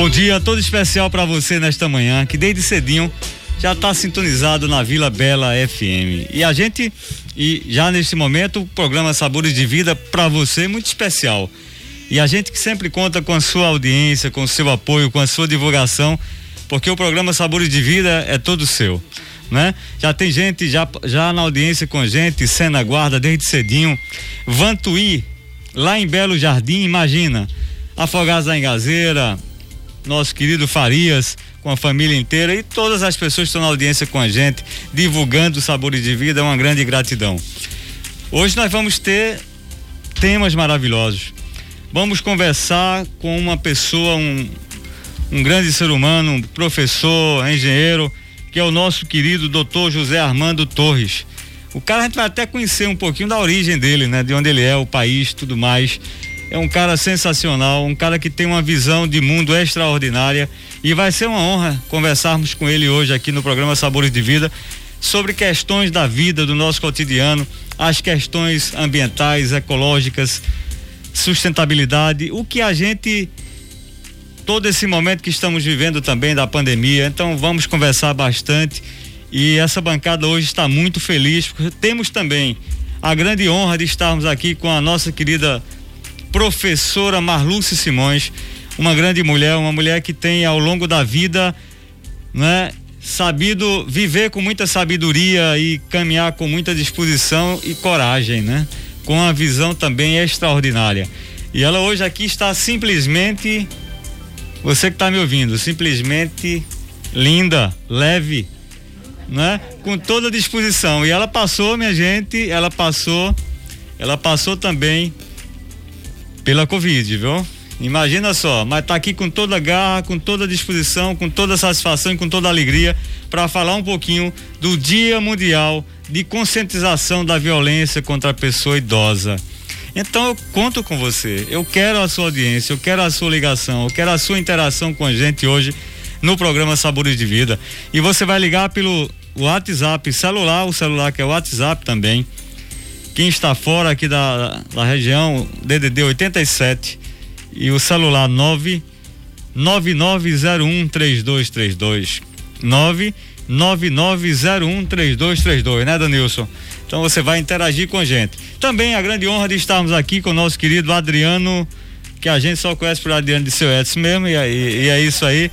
bom dia todo especial para você nesta manhã, que desde cedinho já está sintonizado na Vila Bela FM. E a gente, e já neste momento, o programa Sabores de Vida para você muito especial. E a gente que sempre conta com a sua audiência, com o seu apoio, com a sua divulgação, porque o programa Sabores de Vida é todo seu. Né? Já tem gente já, já na audiência com a gente, Sena Guarda desde cedinho, Vantuí, lá em Belo Jardim, imagina, Afogados da Engazeira, nosso querido Farias, com a família inteira e todas as pessoas que estão na audiência com a gente, divulgando sabores de vida, é uma grande gratidão. Hoje nós vamos ter temas maravilhosos. Vamos conversar com uma pessoa, um, um grande ser humano, um professor, engenheiro, que é o nosso querido doutor José Armando Torres. O cara a gente vai até conhecer um pouquinho da origem dele, né? De onde ele é, o país, tudo mais. É um cara sensacional, um cara que tem uma visão de mundo extraordinária e vai ser uma honra conversarmos com ele hoje aqui no programa Sabores de Vida sobre questões da vida, do nosso cotidiano, as questões ambientais, ecológicas, sustentabilidade, o que a gente todo esse momento que estamos vivendo também da pandemia. Então vamos conversar bastante e essa bancada hoje está muito feliz temos também a grande honra de estarmos aqui com a nossa querida professora Marluce Simões, uma grande mulher, uma mulher que tem ao longo da vida, né, sabido viver com muita sabedoria e caminhar com muita disposição e coragem, né? Com uma visão também extraordinária. E ela hoje aqui está simplesmente você que está me ouvindo, simplesmente linda, leve, né? Com toda disposição. E ela passou, minha gente, ela passou, ela passou também pela Covid, viu? Imagina só, mas tá aqui com toda a garra, com toda a disposição, com toda a satisfação e com toda a alegria para falar um pouquinho do Dia Mundial de Conscientização da Violência contra a Pessoa Idosa. Então eu conto com você, eu quero a sua audiência, eu quero a sua ligação, eu quero a sua interação com a gente hoje no programa Sabores de Vida. E você vai ligar pelo WhatsApp celular, o celular que é o WhatsApp também, quem está fora aqui da, da região, DDD 87 e o celular 9 99013232 999013232, né, Danilson? Então você vai interagir com a gente. Também a grande honra de estarmos aqui com o nosso querido Adriano, que a gente só conhece por Adriano de seu Edson mesmo, e, e, e é isso aí.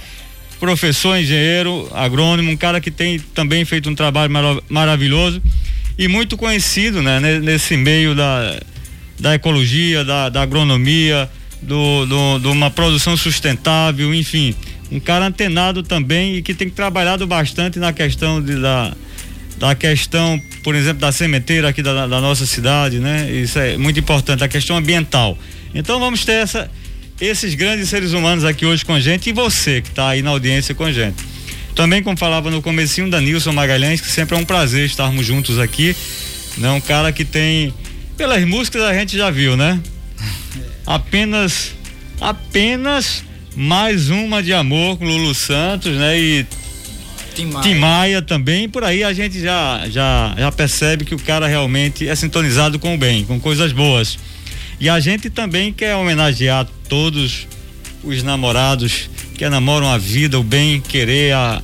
Professor, engenheiro, agrônomo, um cara que tem também feito um trabalho marav maravilhoso e muito conhecido né, nesse meio da, da ecologia, da, da agronomia, do, do, de uma produção sustentável, enfim. Um cara antenado também e que tem trabalhado bastante na questão de, da, da questão, por exemplo, da sementeira aqui da, da nossa cidade, né? Isso é muito importante, a questão ambiental. Então vamos ter essa, esses grandes seres humanos aqui hoje com a gente e você que está aí na audiência com a gente. Também, como falava no comecinho, da Nilson Magalhães, que sempre é um prazer estarmos juntos aqui. Né? Um cara que tem. Pelas músicas a gente já viu, né? Apenas. Apenas mais uma de amor com Lulu Santos, né? E Tim Maia. Tim Maia também, por aí a gente já, já, já percebe que o cara realmente é sintonizado com o bem, com coisas boas. E a gente também quer homenagear todos os namorados que namoram a vida, o bem querer, a,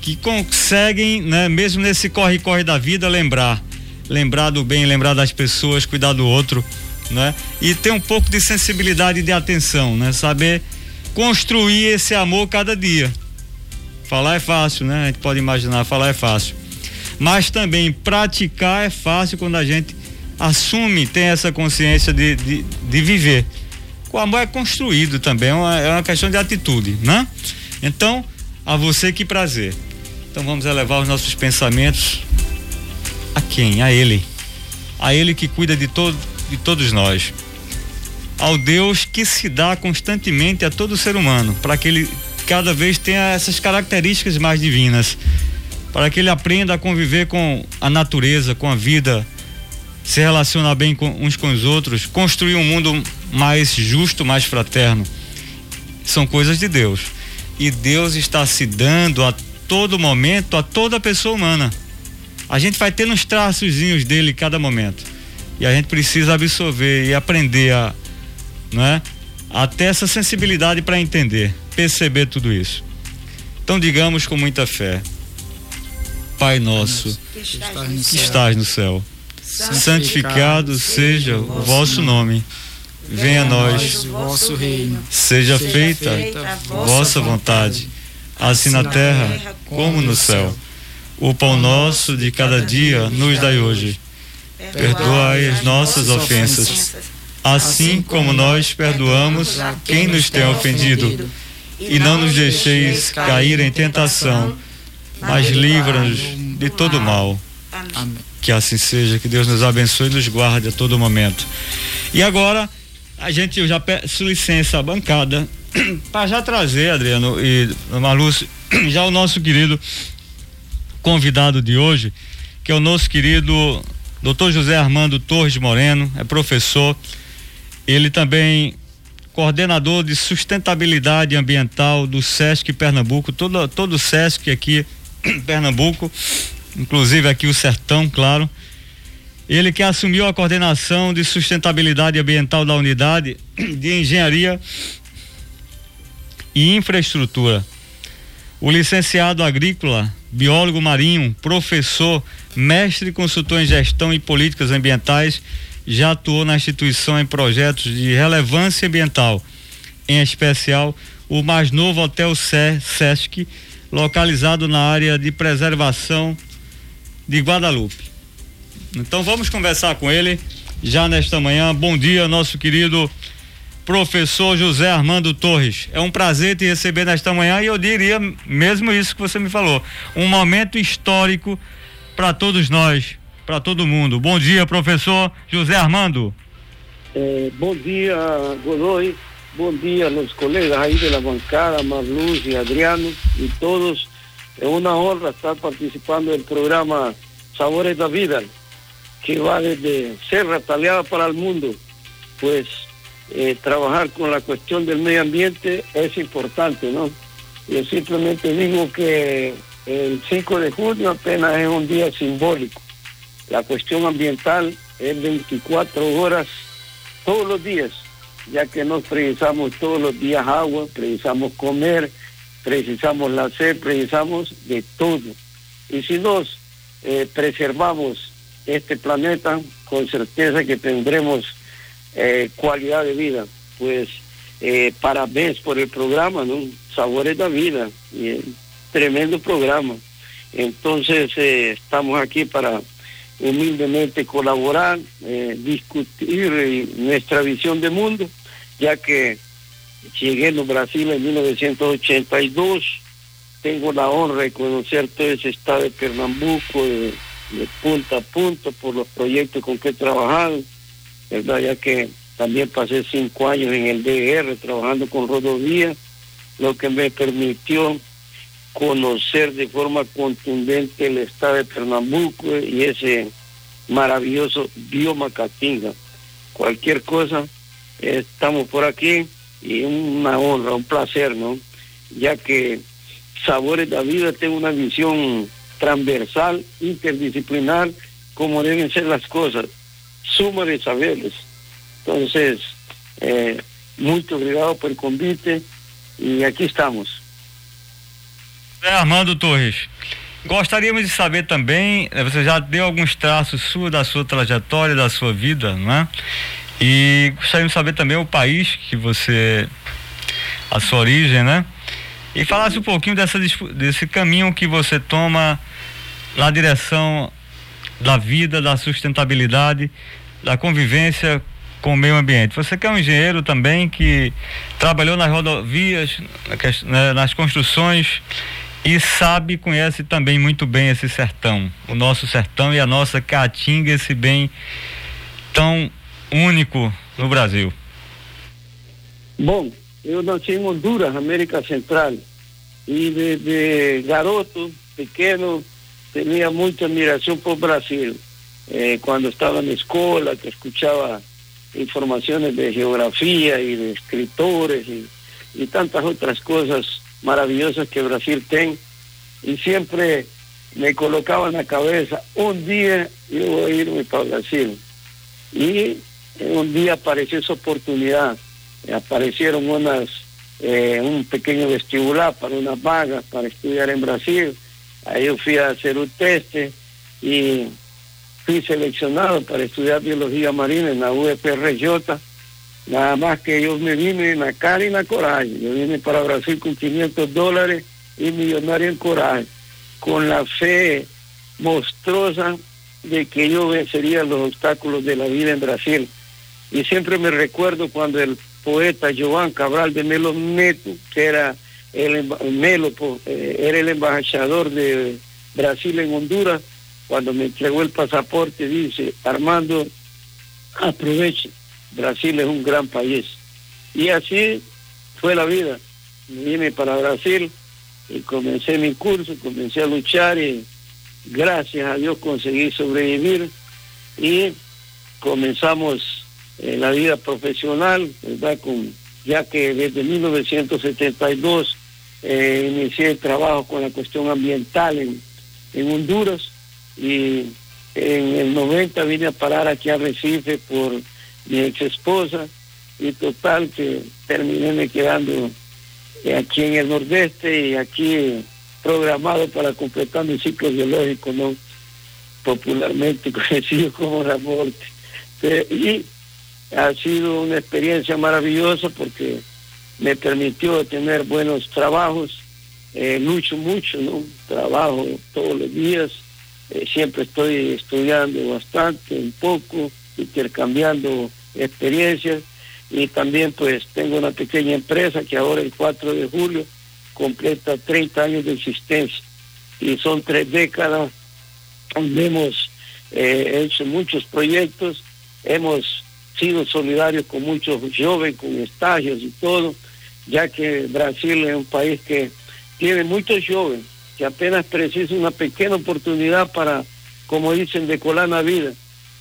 que conseguem, né, mesmo nesse corre-corre da vida, lembrar. Lembrar do bem, lembrar das pessoas, cuidar do outro, né? E ter um pouco de sensibilidade e de atenção, né? Saber construir esse amor cada dia. Falar é fácil, né? A gente pode imaginar, falar é fácil. Mas também praticar é fácil quando a gente assume, tem essa consciência de, de, de viver o amor é construído também, é uma, é uma questão de atitude, né? Então, a você que prazer. Então vamos elevar os nossos pensamentos a quem? A Ele. A Ele que cuida de, todo, de todos nós. Ao Deus que se dá constantemente a todo ser humano, para que ele cada vez tenha essas características mais divinas, para que ele aprenda a conviver com a natureza, com a vida, se relacionar bem com uns com os outros, construir um mundo mais justo, mais fraterno. São coisas de Deus. E Deus está se dando a todo momento a toda pessoa humana. A gente vai ter uns traçozinhos dele cada momento. E a gente precisa absorver e aprender a, né, a ter essa sensibilidade para entender. perceber tudo isso. Então digamos com muita fé: Pai nosso, que estás no céu, santificado seja o vosso nome. Venha a nós o vosso reino. Seja feita a vossa vontade, assim na terra como no céu. O pão nosso de cada dia nos dai hoje. Perdoai as nossas ofensas, assim como nós perdoamos a quem nos tem ofendido. E não nos deixeis cair em tentação, mas livra-nos de todo mal. Que assim seja, que Deus nos abençoe e nos guarde a todo momento. E agora, a gente já peço licença à bancada para já trazer, Adriano e Malúcio, já o nosso querido convidado de hoje, que é o nosso querido Dr. José Armando Torres Moreno, é professor. Ele também coordenador de sustentabilidade ambiental do SESC Pernambuco, todo todo o SESC aqui Pernambuco, inclusive aqui o Sertão, claro. Ele que assumiu a coordenação de sustentabilidade ambiental da unidade de engenharia e infraestrutura. O licenciado agrícola biólogo marinho, professor, mestre e consultor em gestão e políticas ambientais, já atuou na instituição em projetos de relevância ambiental, em especial o mais novo Hotel Sesc, localizado na área de preservação de Guadalupe. Então vamos conversar com ele já nesta manhã. Bom dia, nosso querido professor José Armando Torres. É um prazer te receber nesta manhã e eu diria mesmo isso que você me falou. Um momento histórico para todos nós, para todo mundo. Bom dia, professor José Armando. Eh, bom dia, Godoy. Bom dia aos colegas aí da bancada, Marluz e Adriano e todos. É uma honra estar participando do programa Sabores da Vida, que vai desde Serra Talhada para o mundo. Pues eh, trabajar con la cuestión del medio ambiente es importante, ¿no? Yo simplemente digo que el 5 de junio apenas es un día simbólico. La cuestión ambiental es 24 horas todos los días, ya que nos precisamos todos los días agua, precisamos comer, precisamos la sed, precisamos de todo. Y si nos eh, preservamos este planeta, con certeza que tendremos eh, calidad de vida. Pues eh, parabéns por el programa, ¿no? Sabores da Vida, y, tremendo programa. Entonces eh, estamos aquí para humildemente colaborar, eh, discutir eh, nuestra visión de mundo, ya que llegué en Brasil en 1982, tengo la honra de conocer todo ese estado de Pernambuco de, de punta a punta por los proyectos con que he trabajado ¿verdad? Ya que también pasé cinco años en el DR trabajando con rodovía, lo que me permitió conocer de forma contundente el estado de Pernambuco y ese maravilloso bioma Caatinga. Cualquier cosa, estamos por aquí y una honra, un placer, ¿no? Ya que Sabores de la Vida tiene una visión transversal, interdisciplinar, como deben ser las cosas suma de saberes. Entonces, eh, muito obrigado por convite e aqui estamos. É, Armando Torres, gostaríamos de saber também, eh, você já deu alguns traços sua, da sua trajetória, da sua vida, não é? E gostaríamos de saber também o país que você, a sua origem, né? E falasse um pouquinho dessa, desse caminho que você toma na direção da vida, da sustentabilidade, da convivência com o meio ambiente. Você que é um engenheiro também que trabalhou nas rodovias, né, nas construções e sabe, conhece também muito bem esse sertão, o nosso sertão e a nossa caatinga, esse bem tão único no Brasil. Bom, eu nasci em Honduras, América Central, e de, de garoto, pequeno, tinha muita admiração por Brasil. Eh, cuando estaba en la escuela, que escuchaba informaciones de geografía y de escritores y, tantas otras cosas maravillosas que Brasil tiene. Y siempre me colocaba en la cabeza, un día yo voy a irme para Brasil. Y un día apareció esa oportunidad, aparecieron unas eh, um pequeno vestibular para uma vaga para estudar em Brasil. Aí eu fui a fazer o teste e fui selecionado para estudar biologia marina na UFRJ. Nada más que yo me vine en la cara y en la coraje. Yo vine para Brasil con 500 dólares y millonario en coraje, con la fe monstruosa de que yo vencería los obstáculos de la vida en Brasil. Y siempre me recuerdo cuando el poeta Joan Cabral de Melo Neto, que era el Melo, eh, era el embajador de Brasil en Honduras, cuando me entregó el pasaporte, dice, Armando, aproveche, Brasil es un gran país. Y así fue la vida. Vine para Brasil y comencé mi curso, comencé a luchar y gracias a Dios conseguí sobrevivir y comenzamos eh, la vida profesional, ¿verdad? Con, ya que desde 1972 eh, inicié el trabajo con la cuestión ambiental en, en Honduras y en el 90 vine a parar aquí a Recife por mi ex esposa y total que terminé me quedando aquí en el nordeste y aquí programado para completar mi ciclo biológico, ¿no? popularmente conocido como la muerte. Y ha sido una experiencia maravillosa porque me permitió tener buenos trabajos, eh, mucho, ¿no? Trabajo todos los días, eh, siempre estoy estudiando bastante, un poco, intercambiando experiencias. Y también pues tengo una pequeña empresa que ahora el 4 de julio completa 30 años de existencia. Y son tres décadas. Donde hemos eh, hecho muchos proyectos, hemos sido solidarios con muchos jóvenes, con estagios y todo, ya que Brasil es un país que tiene muchos jóvenes que apenas precisan una pequeña oportunidad para, como dicen, decolar la vida.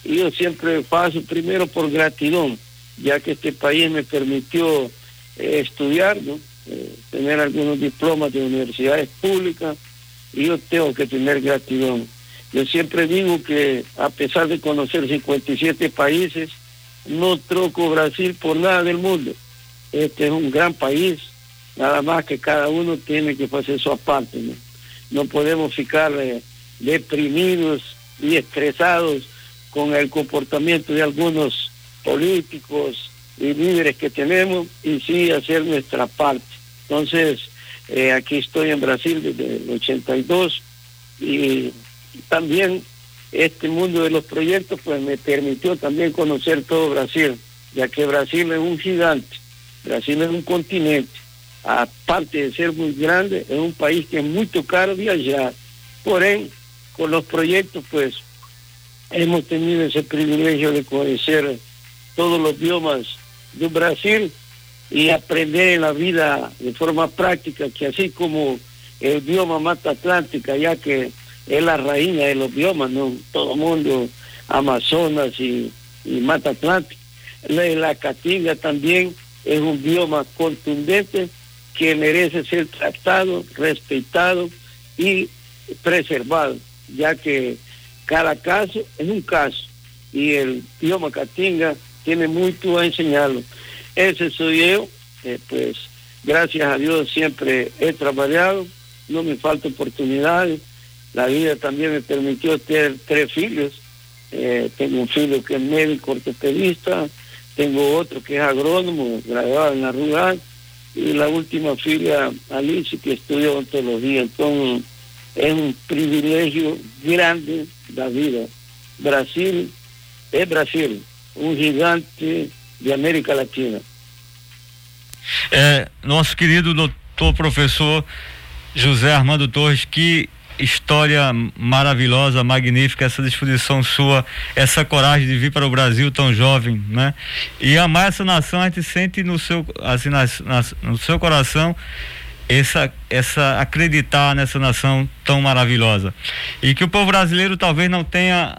Y yo siempre paso primero por gratitud, ya que este país me permitió eh, estudiar. Eh, tener algunos diplomas de universidades públicas, y yo tengo que tener gratitud. Yo siempre digo que a pesar de conocer 57 países, no troco Brasil por nada del mundo. Este es un gran país, nada más que cada uno tiene que hacer su aparte. ¿no? no podemos ficar eh, deprimidos y estresados con el comportamiento de algunos políticos y líderes que tenemos y sí hacer nuestra parte. Entonces, eh, aquí estoy en Brasil desde el 82 y también este mundo de los proyectos pues me permitió también conocer todo Brasil, ya que Brasil es un gigante, Brasil es un continente, aparte de ser muy grande, es un país que es muy caro viajar. Porém, con los proyectos pues hemos tenido ese privilegio de conocer todos los biomas de Brasil y aprender en la vida de forma práctica que así como el bioma Mata Atlántica, ya que es la reina de los biomas, ¿no? Todo el mundo, Amazonas y, Mata Atlántica. La, la Caatinga también es un bioma contundente que merece ser tratado, respetado y preservado, ya que cada caso es un caso y el bioma Caatinga tiene mucho a enseñarlo. Ese soy yo, eh, pues gracias a Dios siempre he trabajado, no me falta oportunidades la vida también me permitió tener tres hijos. Eh, tengo un hijo que es médico ortopedista, tengo otro que es agrónomo, graduado en la rural, y la última filia, Alice, que estudia ontología. Entonces, es un privilegio grande la vida. Brasil es Brasil, un gigante de América Latina. É, nosso querido doutor professor José Armando Torres, que história maravilhosa, magnífica, essa disposição sua, essa coragem de vir para o Brasil tão jovem, né? E amar essa nação, a gente sente no seu, assim, no seu coração essa, essa acreditar nessa nação tão maravilhosa. E que o povo brasileiro talvez não tenha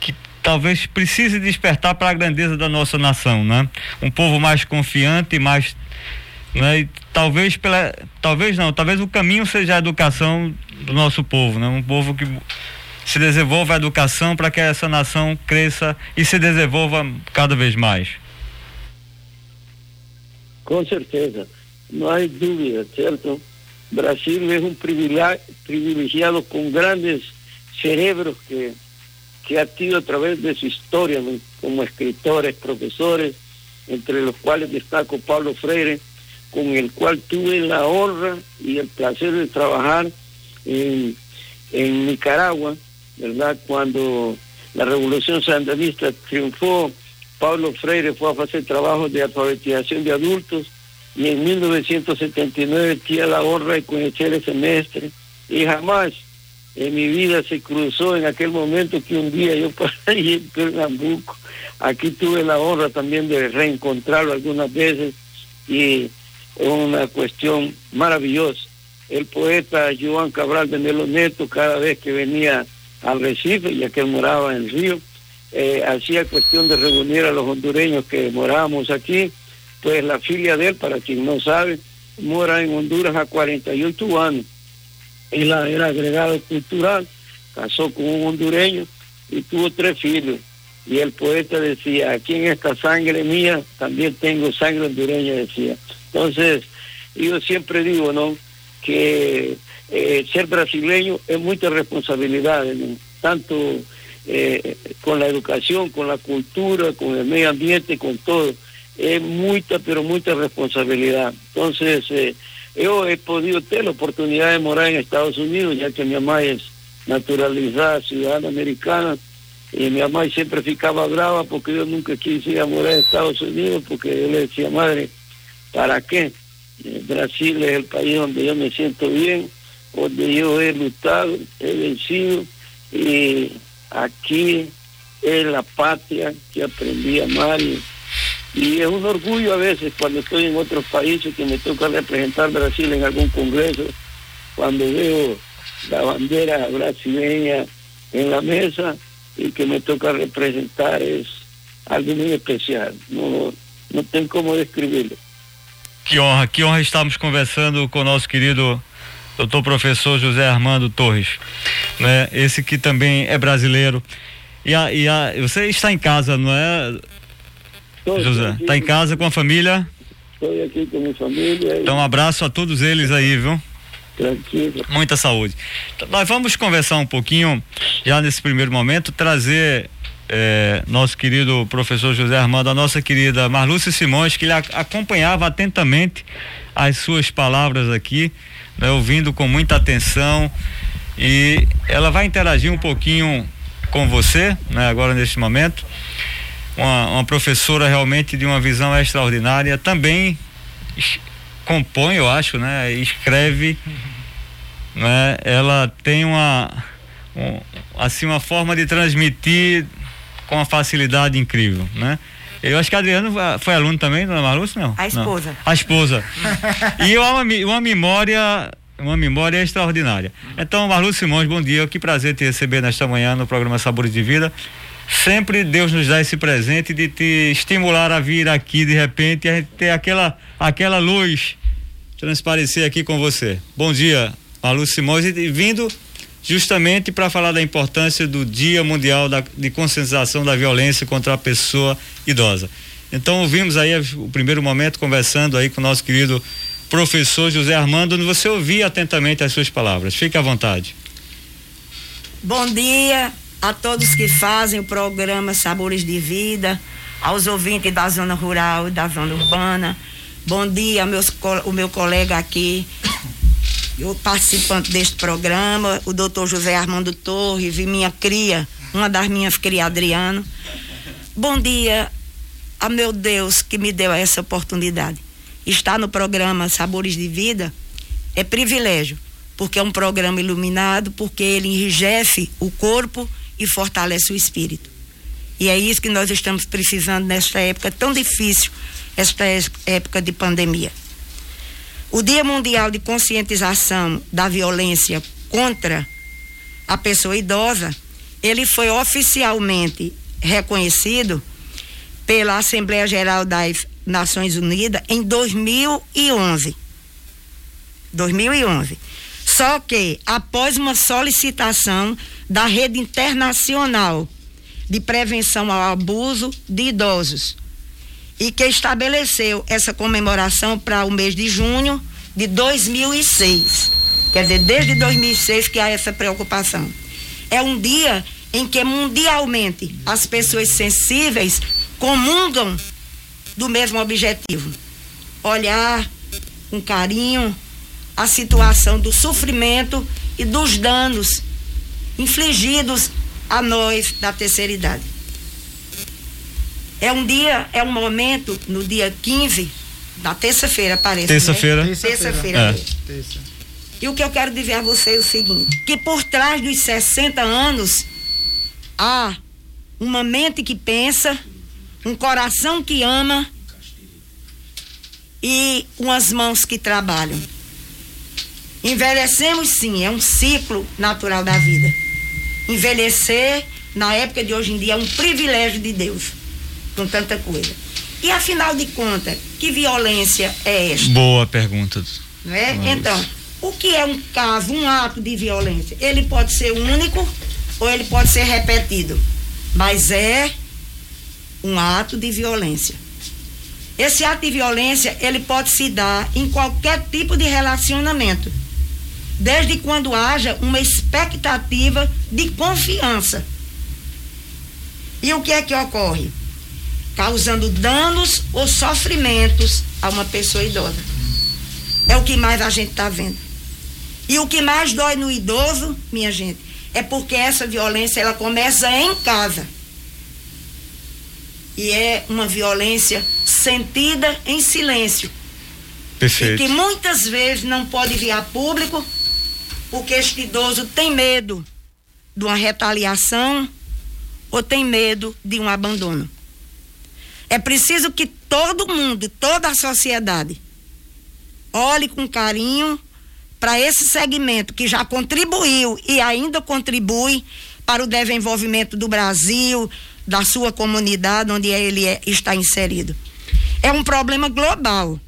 que talvez precise despertar para a grandeza da nossa nação, né? Um povo mais confiante, mais né? E talvez pela, talvez não, talvez o caminho seja a educação do nosso povo, né? Um povo que se desenvolva a educação para que essa nação cresça e se desenvolva cada vez mais. Com certeza, não há dúvida, certo? Brasil é um privilegiado com grandes cerebros que, que ha tido de su historia como escritores, profesores, entre los cuales destaco Pablo Freire, con el cual tuve la honra y el placer de trabajar en, Nicaragua, ¿verdad? Cuando la revolución sandinista triunfó, Pablo Freire fue a hacer trabajos de alfabetización de adultos y en 1979 tuve la honra de conocer ese semestre y jamás en mi vida se cruzó en aquel momento que un día yo pasé en Pernambuco. Aquí tuve la honra también de reencontrarlo algunas veces y una cuestión maravillosa. El poeta Joan Cabral de Melo Neto, cada vez que venía al Recife, ya que él moraba en el río, eh, hacía cuestión de reunir a los hondureños que morábamos aquí, pues la filia de él, para quien no sabe, mora en Honduras a 48 años él era agregado cultural, casó con un hondureño y tuvo tres hijos. Y el poeta decía, aquí en esta sangre mía también tengo sangre hondureña, decía. Entonces, yo siempre digo, ¿no? Que eh, ser brasileño es mucha responsabilidad, tanto eh, con la educación, con la cultura, con el medio ambiente, con todo. Es mucha, pero mucha responsabilidad. Entonces, eh, yo he podido tener la oportunidad de morar en Estados Unidos, ya que mi mamá es naturalizada, ciudadana americana, y mi mamá siempre ficaba brava porque yo nunca quise ir a morar en Estados Unidos, porque yo le decía, madre, ¿para qué? Eh, Brasil es el país donde yo me siento bien, donde yo he luchado, he vencido, y aquí es la patria que aprendí a amar y es un orgullo a veces cuando estoy en otros países que me toca representar Brasil en algún congreso, cuando veo la bandera brasileña en la mesa y que me toca representar es algo muy especial. No, não tem como descrever. Que honra, que honra estamos conversando com o nosso querido doutor professor José Armando Torres, né? Esse que também é brasileiro. E, a, e a, você está em casa, não é, José, tá em casa com a família? Estou aqui com a minha família. Então um abraço a todos eles aí, viu? Tranquilo. Muita saúde. Então, nós vamos conversar um pouquinho, já nesse primeiro momento, trazer é, nosso querido professor José Armando, a nossa querida Marlúcia Simões, que ele acompanhava atentamente as suas palavras aqui, né, ouvindo com muita atenção. E ela vai interagir um pouquinho com você, né, agora neste momento uma, uma professora realmente de uma visão extraordinária, também compõe, eu acho, né? Escreve, né? Ela tem uma um, assim uma forma de transmitir com uma facilidade incrível, né? Eu acho que Adriano foi aluno também, dona Marlúcia, não? A esposa. Não. A esposa. e uma, uma memória uma memória extraordinária. Então, Marlúcio Simões, bom dia. Que prazer te receber nesta manhã no programa Sabores de Vida sempre Deus nos dá esse presente de te estimular a vir aqui de repente e a gente ter aquela, aquela luz transparecer aqui com você. Bom dia, Malu Simões, e vindo justamente para falar da importância do Dia Mundial da, de Conscientização da Violência contra a Pessoa Idosa. Então ouvimos aí o primeiro momento conversando aí com o nosso querido professor José Armando, você ouvir atentamente as suas palavras. Fique à vontade. Bom dia, a todos que fazem o programa Sabores de Vida, aos ouvintes da zona rural e da zona urbana. Bom dia, meus, o meu colega aqui, o participante deste programa, o doutor José Armando Torres e minha cria, uma das minhas crias, Adriano. Bom dia a meu Deus que me deu essa oportunidade. Estar no programa Sabores de Vida é privilégio, porque é um programa iluminado, porque ele enrijece o corpo e fortalece o espírito. E é isso que nós estamos precisando nesta época tão difícil, esta época de pandemia. O Dia Mundial de Conscientização da Violência contra a Pessoa Idosa, ele foi oficialmente reconhecido pela Assembleia Geral das Nações Unidas em 2011. 2011. Só que após uma solicitação da Rede Internacional de Prevenção ao Abuso de Idosos e que estabeleceu essa comemoração para o mês de junho de 2006. Quer dizer, desde 2006 que há essa preocupação. É um dia em que mundialmente as pessoas sensíveis comungam do mesmo objetivo: olhar com carinho a situação do sofrimento e dos danos infligidos a nós da terceira idade. É um dia, é um momento, no dia 15, da terça-feira, parece. Terça-feira. Né? Terça-feira. É. Terça. E o que eu quero dizer a vocês é o seguinte: que por trás dos 60 anos há uma mente que pensa, um coração que ama e umas mãos que trabalham. Envelhecemos sim, é um ciclo natural da vida. Envelhecer, na época de hoje em dia, é um privilégio de Deus, com tanta coisa. E afinal de contas, que violência é esta? Boa pergunta. Não é? Então, o que é um caso, um ato de violência? Ele pode ser único ou ele pode ser repetido, mas é um ato de violência. Esse ato de violência, ele pode se dar em qualquer tipo de relacionamento, desde quando haja uma expectativa de confiança. E o que é que ocorre? Causando danos ou sofrimentos a uma pessoa idosa. É o que mais a gente está vendo. E o que mais dói no idoso, minha gente, é porque essa violência ela começa em casa. E é uma violência sentida em silêncio. Perfeito. E que muitas vezes não pode vir a público porque este idoso tem medo de uma retaliação ou tem medo de um abandono. É preciso que todo mundo, toda a sociedade, olhe com carinho para esse segmento que já contribuiu e ainda contribui para o desenvolvimento do Brasil, da sua comunidade onde ele é, está inserido. É um problema global,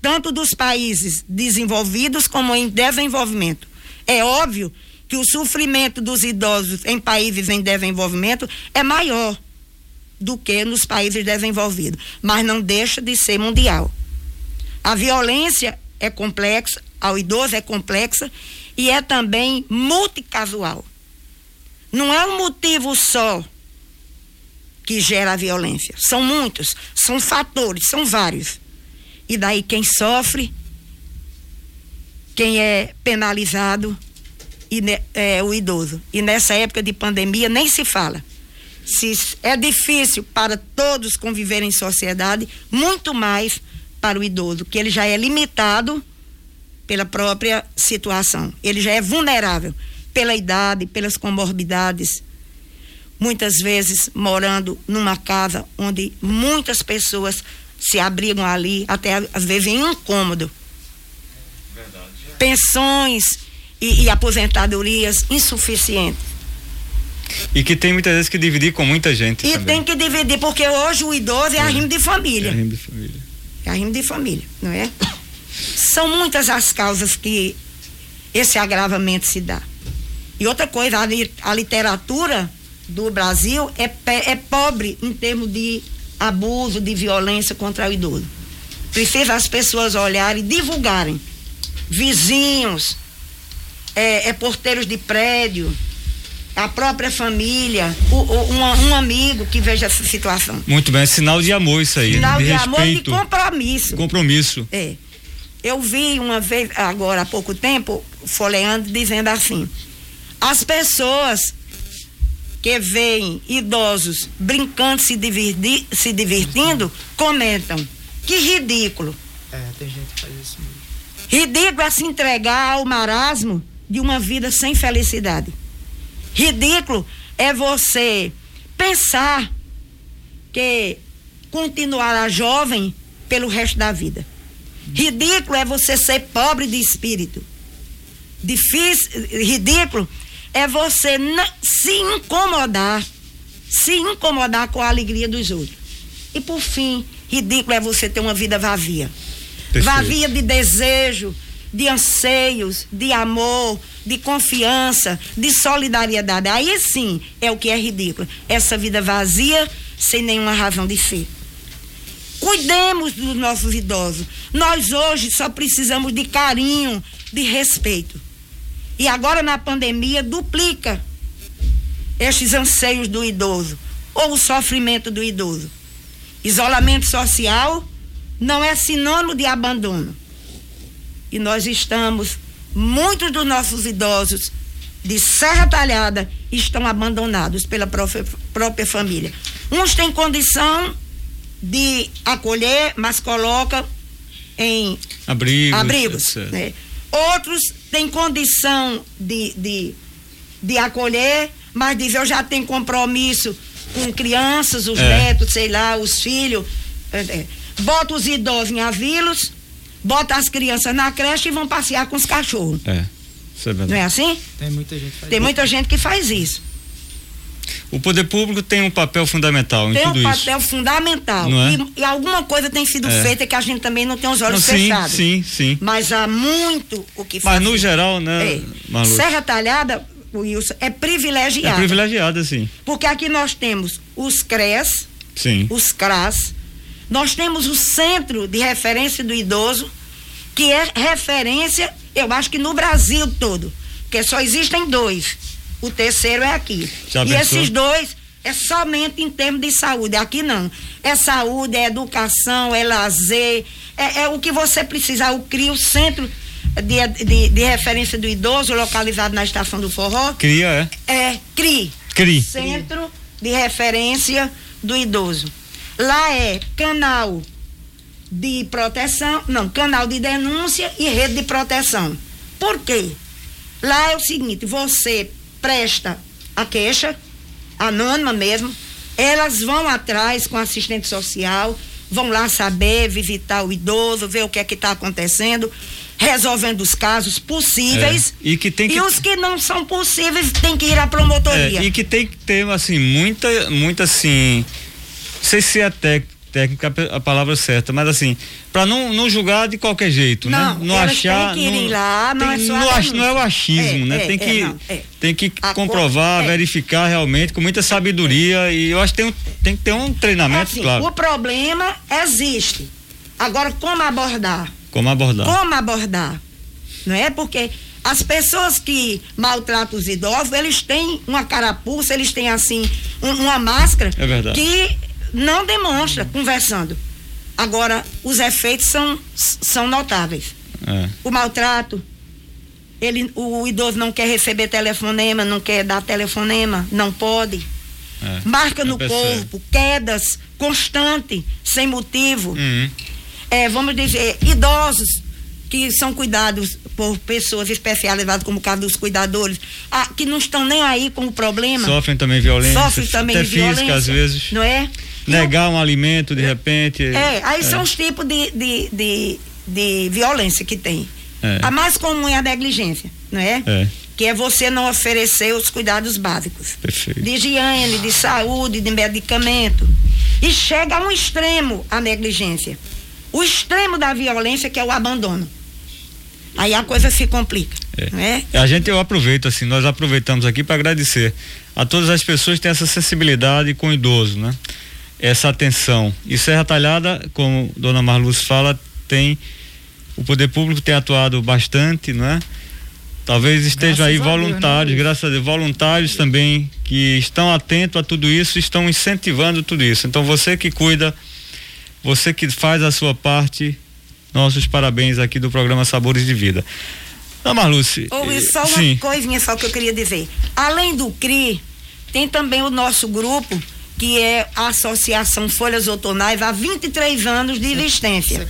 tanto dos países desenvolvidos como em desenvolvimento. É óbvio que o sofrimento dos idosos em países em desenvolvimento é maior do que nos países desenvolvidos, mas não deixa de ser mundial. A violência é complexa, ao idoso é complexa e é também multicasual. Não é um motivo só que gera a violência. São muitos, são fatores, são vários. E daí quem sofre, quem é penalizado é o idoso. E nessa época de pandemia nem se fala. Se é difícil para todos conviverem em sociedade, muito mais para o idoso, que ele já é limitado pela própria situação. Ele já é vulnerável pela idade, pelas comorbidades. Muitas vezes morando numa casa onde muitas pessoas se abrigam ali, até às vezes em incômodo. Verdade. Pensões e, e aposentadorias insuficientes. E que tem muitas vezes que dividir com muita gente. E também. tem que dividir, porque hoje o idoso é, é. arrimo de família. É arrimo de família. É arrimo de família, não é? São muitas as causas que esse agravamento se dá. E outra coisa, a, li, a literatura do Brasil é, é pobre em termos de abuso, de violência contra o idoso. Precisa as pessoas olharem e divulgarem. Vizinhos, é, é porteiros de prédio, a própria família, o, o, um, um, amigo que veja essa situação. Muito bem, é sinal de amor isso aí. Sinal de, de respeito, amor e de compromisso. Compromisso. É. Eu vi uma vez, agora há pouco tempo, folheando, dizendo assim: as pessoas que veem idosos brincando, se, se divertindo, comentam. Que ridículo. É, tem gente que faz isso mesmo. Ridículo é se entregar ao marasmo de uma vida sem felicidade. Ridículo é você pensar que continuará jovem pelo resto da vida. Ridículo é você ser pobre de espírito. Difícil, ridículo é você se incomodar, se incomodar com a alegria dos outros. E por fim, ridículo é você ter uma vida vazia. Vazia de desejo, de anseios, de amor, de confiança, de solidariedade. Aí sim é o que é ridículo. Essa vida vazia, sem nenhuma razão de ser. Cuidemos dos nossos idosos. Nós hoje só precisamos de carinho, de respeito. E agora na pandemia duplica estes anseios do idoso ou o sofrimento do idoso. Isolamento social não é sinônimo de abandono. E nós estamos, muitos dos nossos idosos de Serra Talhada estão abandonados pela própria, própria família. Uns têm condição de acolher, mas coloca em abrigos. abrigos né? Outros têm condição de, de, de acolher, mas diz eu já tenho compromisso com crianças, os é. netos, sei lá, os filhos. É, é. Bota os idosos em avilos, bota as crianças na creche e vão passear com os cachorros. É. Isso é verdade. Não é assim? Tem muita gente que faz Tem muita gente que faz isso. O poder público tem um papel fundamental em tem tudo um isso. Tem um papel fundamental. É? E, e, alguma coisa tem sido é. feita que a gente também não tem os olhos não, sim, fechados. Sim, sim. Mas há muito o que fazer. Mas no geral, né, é. Serra Talhada, Wilson, é privilegiada. É privilegiada, sim. Porque aqui nós temos os CRES, sim. os CRAS, nós temos o Centro de Referência do Idoso, que é referência, eu acho que no Brasil todo, porque só existem dois o terceiro é aqui. Já e pensou? esses dois é somente em termos de saúde. Aqui não. É saúde, é educação, é lazer, é, é o que você precisar. O CRI, o Centro de, de, de, Referência do Idoso, localizado na Estação do Forró. CRIA, é? É, CRI. CRI. Centro de Referência do Idoso. Lá é canal de proteção, não, canal de denúncia e rede de proteção. Por quê? Lá é o seguinte, você presta a queixa, anônima mesmo, elas vão atrás com assistente social, vão lá saber, visitar o idoso, ver o que é que está acontecendo, resolvendo os casos possíveis. É, e que tem que... e os que não são possíveis tem que ir à promotoria. É, e que tem que ter assim muita, muita assim, sei se é técnica a palavra certa, mas assim, para não, não julgar de qualquer jeito, não, né? Não achar. Tem que ir lá, não, tem, é não, ach, não é o achismo, é, né? É, tem que, não, é. tem que a comprovar, cor, é. verificar realmente com muita sabedoria e eu acho que tem, tem que ter um treinamento, assim, claro. O problema existe. Agora, como abordar? Como abordar? Como abordar? Não é? Porque as pessoas que maltratam os idosos, eles têm uma carapuça, eles têm assim, um, uma máscara é que não demonstra conversando. Agora, os efeitos são, são notáveis. É. O maltrato, ele, o, idoso não quer receber telefonema, não quer dar telefonema, não pode. É. Marca no corpo, quedas constante, sem motivo. Uhum. É, vamos dizer, idosos que são cuidados por pessoas especializadas, como o caso dos cuidadores, ah, que não estão nem aí com o problema. Sofrem também violência. Sofrem também até violência. Física, às vezes. Não é? Negar um alimento de repente. É, aí é. são os tipos de, de, de, de violência que tem. É. A mais comum é a negligência, não é? É. Que é você não oferecer os cuidados básicos. Perfeito. De higiene, de saúde, de medicamento. E chega a um extremo a negligência. O extremo da violência que é o abandono. Aí a coisa se complica. É. Não é? A gente eu aproveito assim, nós aproveitamos aqui para agradecer a todas as pessoas que têm essa sensibilidade com o idoso, né? Essa atenção. E Serra Talhada, como Dona Marluz fala, tem o poder público tem atuado bastante, não é? Talvez estejam aí voluntários, Deus, né? graças a Deus, voluntários também que estão atentos a tudo isso, estão incentivando tudo isso. Então você que cuida, você que faz a sua parte, nossos parabéns aqui do programa Sabores de Vida. Dona Marluce. Ou eh, só uma sim. coisinha só que eu queria dizer. Além do CRI, tem também o nosso grupo que é a Associação Folhas Outonais, há 23 anos de existência.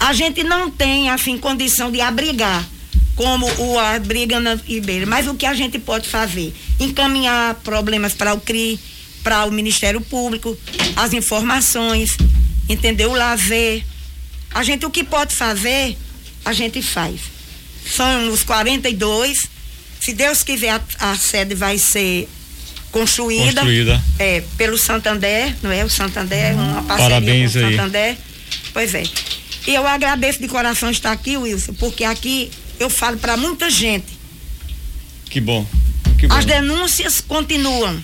A gente não tem, assim, condição de abrigar, como o abriga na Ibeira, mas o que a gente pode fazer? Encaminhar problemas para o CRI, para o Ministério Público, as informações, entendeu? O lazer. A gente, o que pode fazer, a gente faz. São os 42. Se Deus quiser, a, a sede vai ser construída, construída. É, pelo Santander, não é? O Santander, uma parceria Parabéns com o aí. Santander. Pois é. E eu agradeço de coração estar aqui, Wilson, porque aqui eu falo para muita gente. Que bom. Que bom. As denúncias continuam.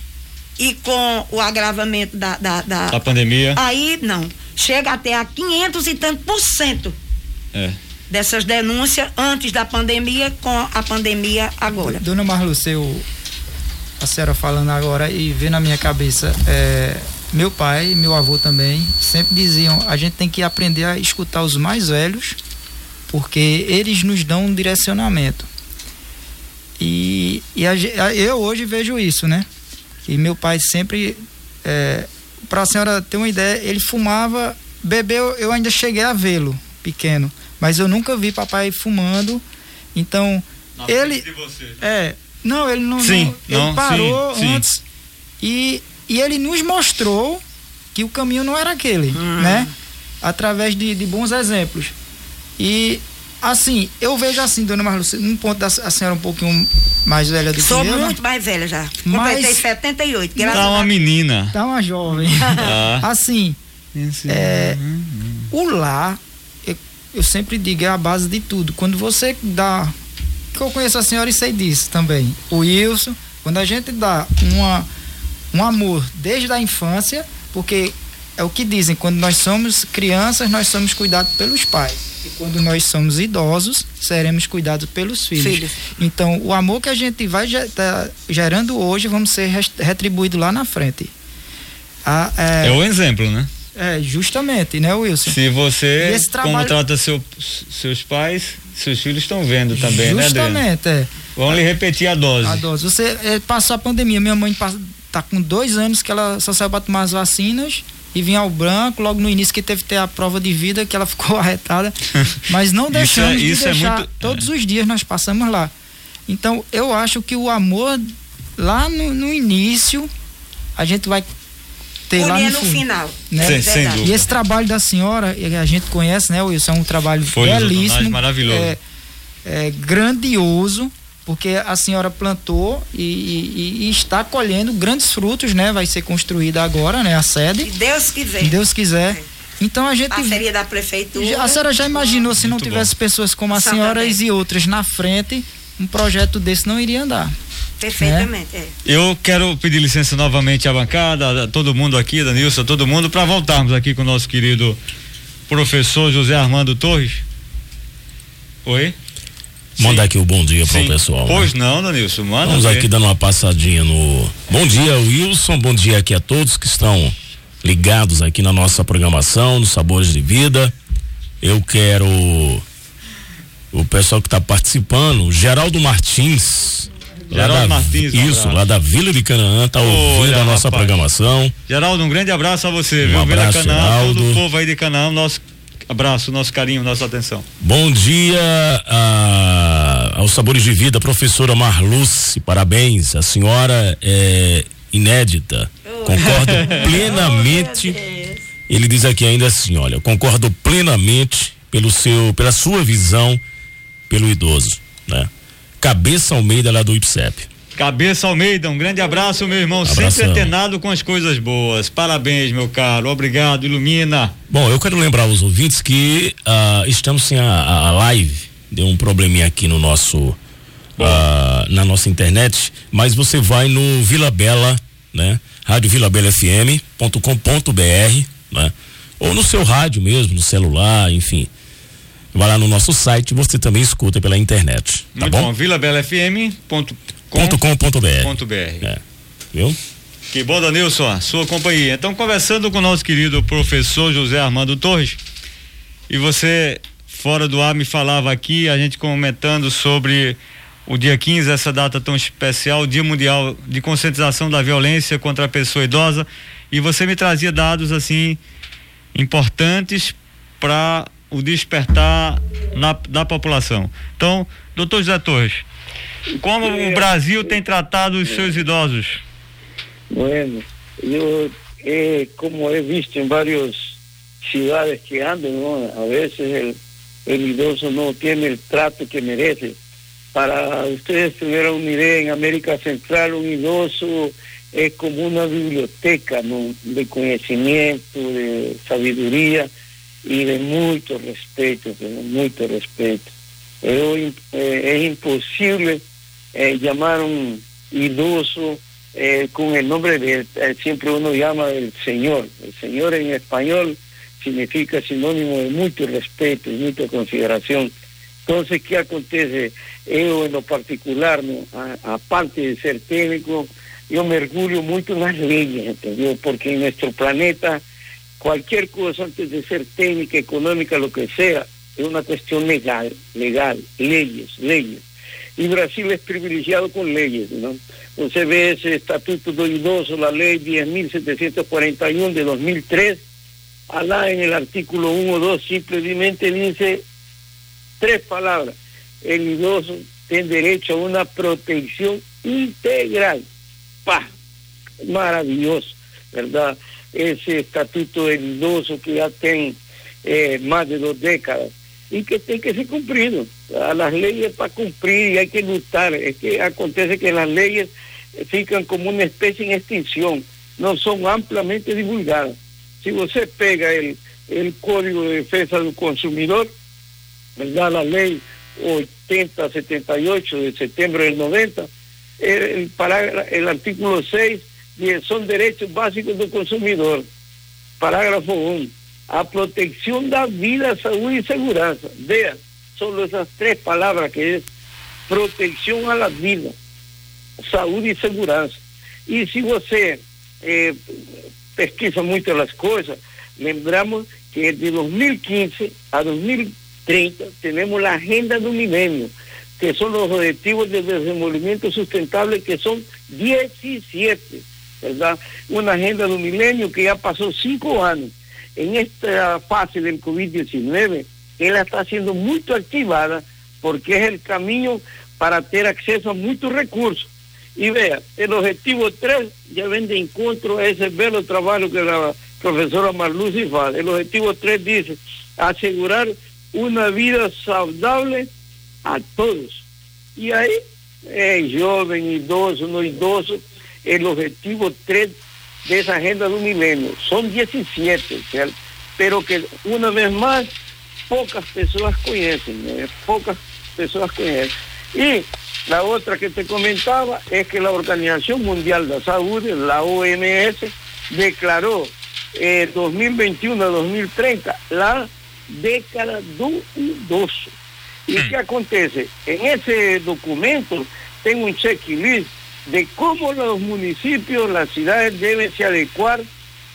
E com o agravamento da, da, da, da pandemia. Aí, não. chega até a 500 e tanto por cento É. dessas denúncias antes da pandemia com a pandemia agora. Dona Marluce, eu, a senhora falando agora e vendo na minha cabeça, é, meu pai e meu avô também sempre diziam, a gente tem que aprender a escutar os mais velhos, porque eles nos dão um direcionamento. E, e a eu hoje vejo isso, né? E meu pai sempre, é, para a senhora ter uma ideia, ele fumava, bebeu, eu ainda cheguei a vê-lo pequeno, mas eu nunca vi papai fumando. Então, ele de você. é, não, ele não, Sim, não- ele não, parou sim, sim. antes e, e ele nos mostrou que o caminho não era aquele, né? Através de, de bons exemplos. E assim, eu vejo assim, dona Marluce, num ponto da a senhora um pouquinho mais velha do Sou que eu, né? muito mais velha já. Mas- Completei 78. graças Tá uma menina. tá uma jovem. Ah. assim, é, o lar, eu, eu sempre digo, é a base de tudo. Quando você dá. Que eu conheço a senhora e sei disso também. O Wilson, quando a gente dá uma, um amor desde a infância, porque é o que dizem, quando nós somos crianças, nós somos cuidados pelos pais. E quando nós somos idosos, seremos cuidados pelos filhos. Filhos. Então, o amor que a gente vai tá gerando hoje, vamos ser retribuído lá na frente. A- É é, o exemplo, né? é, justamente, né, Wilson? Se você, esse como trabalho- trata seu, seus pais, seus filhos estão vendo também, né, Adriano? Justamente, é. Vamos lhe repetir a dose. A dose. Você é, passou a pandemia. Minha mãe tá com dois anos que ela só saiu para tomar as vacinas e vinha ao branco, logo no início que teve que ter a prova de vida, que ela ficou arretada. Mas não Isso deixamos é- de isso é deixar. muito- Todos os dias nós passamos lá. Então, eu acho que o amor lá no, no início a gente vai ter lá no no fundo. final. né? Sem- É sem dúvida. E esse trabalho da senhora, e a gente conhece, né, Wilson? É um trabalho Jornais belíssimo. maravilhoso. É, é grandioso, porque a senhora plantou e, e- e está colhendo grandes frutos, né? Vai ser construída agora, né? A sede, Se Deus quiser. se Deus quiser. Então a gente. Parceria da prefeitura. A senhora já imaginou se não Muito tivesse pessoas como a senhora e outras na frente, um projeto desse não iria andar. Perfeitamente, é. Eu quero pedir licença novamente à bancada, a todo mundo aqui, Danilson, a todo mundo, para voltarmos aqui com o nosso querido professor José Armando Torres. Oi? Manda aqui o bom dia pro Sim. pessoal. né? Pois não, Danilson, manda. Vamos ver. aqui dando uma passadinha no. Bom dia, Wilson. Bom dia aqui a todos que estão ligados aqui na nossa programação, nos Sabores de Vida. Eu quero o pessoal que está participando, o Geraldo Martins. Geraldo da- Martins, um Isso, abraço. lá da Vila de Canaã, tá ouvindo Olha, a nossa rapaz. programação. Geraldo, um grande abraço a você, Um viu? Vila abraço, Canaã, todo o povo aí de Canaã, nosso abraço, nosso carinho, nossa atenção. Bom dia a, aos Sabores de Vida, professora Marluce, parabéns. A senhora é inédita. Concordo plenamente. Ele diz aqui ainda assim, olha, concordo plenamente pelo seu, pela sua visão pelo idoso, né? Cabeça Almeida lá do IPSEP. Cabeça Almeida, um grande abraço, meu irmão, Abração. sempre antenado com as coisas boas. Parabéns, meu caro, obrigado, ilumina. Bom, eu quero lembrar aos ouvintes que ah, estamos sem a, a- live, deu um probleminha aqui no nosso ah, na nossa internet, mas você vai no Vila Bela, né? Rádio Vila Bela FM.com.br, né? Ou no seu rádio mesmo, no celular, enfim. Vai lá no nosso site, você também escuta pela internet, tá Muito bom? bom, vilabelafm.com.br. É. Viu? Que bom, Danilson, sua companhia. Então, conversando com o nosso querido professor José Armando Torres, e você, fora do ar, me falava aqui, a gente comentando sobre o dia 15, essa data tão especial, Dia Mundial de Conscientização da Violência contra a Pessoa Idosa, e você me trazia dados, assim, importantes para o despertar na, da população. Então, doutor José Torres, como o Brasil tem tratado os seus idosos? Bueno, yo eh, como he visto en varias ciudades que ando, ¿no? a el, el idoso no tiene el trato que merece. Para ustedes tuvieron una idea en América Central, un idoso es como una biblioteca ¿no? de conocimiento, de sabiduría y de mucho respeto, de mucho respeto. Pero, eh, es imposible eh, un idoso eh, con el nombre de. Eh, siempre uno llama el Señor. El Señor en español significa sinónimo de mucho respeto y mucha consideración. Entonces, ¿qué acontece? Yo en lo particular, aparte de ser técnico, yo me orgullo mucho en las leyes, ¿entendió? Porque en nuestro planeta, cualquier cosa antes de ser técnica, económica, lo que sea, es una cuestión legal, legal, leyes, leyes. Y Brasil es privilegiado con leyes, ¿no? Usted ve ese estatuto do idoso, la ley 10.741 de 2003, alá en el artículo 1 o 2 simplemente dice tres palabras. El idoso tiene derecho a una protección integral. ¡Pah! Maravilloso, ¿verdad? Ese estatuto del idoso que ya tiene eh, más de dos décadas y que tiene que ser cumplido. A las leyes para cumplir y hay que luchar. Es que acontece que las leyes fican como una especie en extinción, no son ampliamente divulgadas. Si usted pega el, el Código de Defensa del Consumidor, ¿verdad? La ley 8078 de septiembre del 90, el, el artículo 6 son derechos básicos del consumidor. Parágrafo 1. A protección da vida, salud y seguridad. Vean, solo esas tres palabras que es protección a la vida, salud y seguridad. Y si usted eh, pesquisa mucho las cosas, lembramos que de 2015 a 2030 tenemos la agenda de un milenio, que son los objetivos de desenvolvimiento sustentable, que son 17, ¿verdad? Una agenda de un milenio que ya pasó cinco años. En esta fase del COVID-19, él está siendo muy activada porque es el camino para tener acceso a muchos recursos. Y vea, el objetivo 3 ya ven de encuentro a ese velo trabajo que la profesora Marluci hace. El objetivo 3 dice asegurar una vida saludable a todos. Y ahí, eh, joven, idoso, no idoso, el objetivo 3 de esa agenda de un milenio. Son 17, pero que una vez más pocas personas conocen, eh, pocas personas conocen. Y la otra que te comentaba es que la Organización Mundial de Salud, la OMS, declaró eh, 2021 2030 la década do idoso. ¿Y hmm. qué acontece? En ese documento tengo un checklist de cómo los municipios, las ciudades deben se adecuar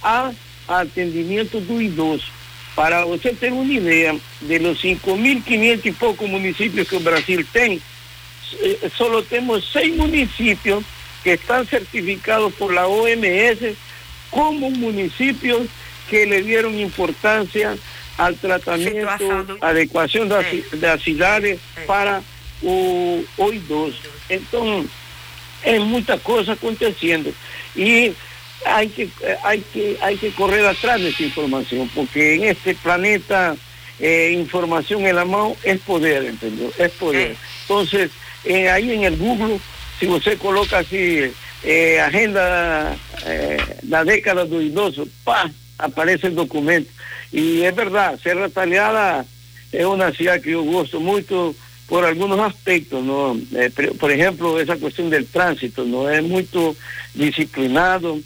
a atendimiento de idoso. Para usted tener una idea, de los 5.500 y pocos municipios que Brasil tiene, eh, solo tenemos seis municipios que están certificados por la OMS como municipios que le dieron importancia al tratamiento, adecuación de, las ciudades para hoy dos. Entonces, hay muchas cosas aconteciendo y hay que, hay que, hay que correr atrás de esa información, porque en este planeta eh, información en la mano es poder, ¿entendió? Es poder. Entonces, eh, ahí en el Google, si usted coloca así, eh, agenda, la década de idoso, ¡pa! aparece el documento. Y es verdad, Serra Talhada es una ciudad que yo gusto mucho por algunos aspectos, ¿no? por ejemplo, esa cuestión del tránsito, ¿no? Es muy disciplinado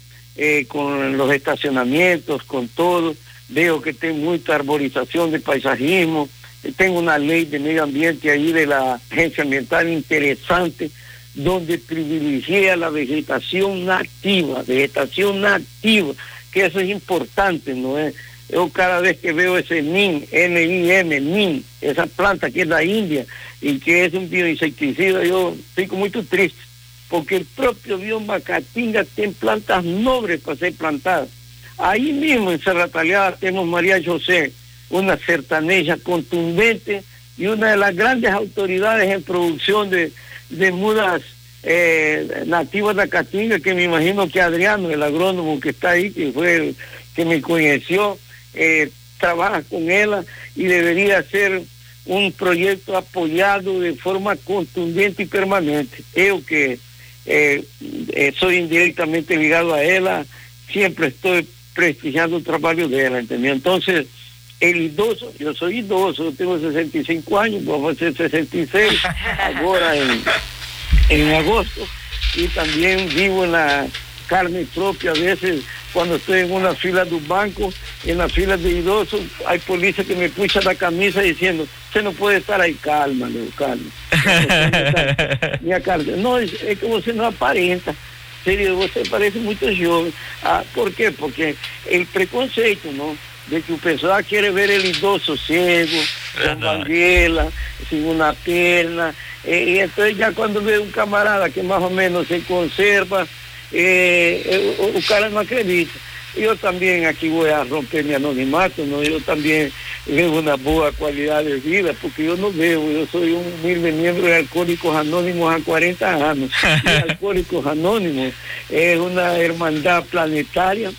con los estacionamientos, con todo. Veo que tiene mucha arborización de paisajismo tengo una ley de medio ambiente ahí de la agencia ambiental interesante donde privilegia la vegetación nativa, vegetación nativa, que eso es importante, ¿no es? Yo cada vez que veo ese NIM, N-I-M, NIM, esa planta que es la India y que es un bioinsecticida, yo estoy muy triste, porque el propio bioma Caatinga tiene plantas nobles para ser plantadas. Ahí mismo en Serra Talhada tenemos María José, una sertaneja contundente y una de las grandes autoridades en producción de, mudas eh, nativas de Catinga, que me imagino que Adriano, el agrónomo que está ahí, que fue que me conoció, eh, trabaja con ella y debería ser un proyecto apoyado de forma contundente y permanente. Yo que eh, soy indirectamente ligado a ella, siempre estoy prestigiando el trabajo de ella, ¿entendió? Entonces, el idoso, yo soy idoso, tengo 65 años, vamos a ser 66 ahora en, en agosto, y también vivo en la carne propia a veces cuando estoy en una fila de un banco, en la fila de idosos, hay policía que me pucha la camisa diciendo, usted no puede estar ahí, calma, calma. No, es, es que usted no aparenta. Serio, usted parece muy joven. Ah, ¿Por qué? Porque el preconceito, ¿no? de que o pessoal quiere ver el idoso ciego, con banguela, sin una pierna, eh, y entonces ya cuando ve un camarada que más o menos se conserva, eh, eh, o, o, cara no acredita. Yo también aquí voy a romper mi anonimato, ¿no? Yo también veo una buena calidad de vida, porque yo no veo, yo soy un humilde miembro de Alcohólicos Anónimos a 40 años. Y Alcohólicos Anónimos es una hermandad planetaria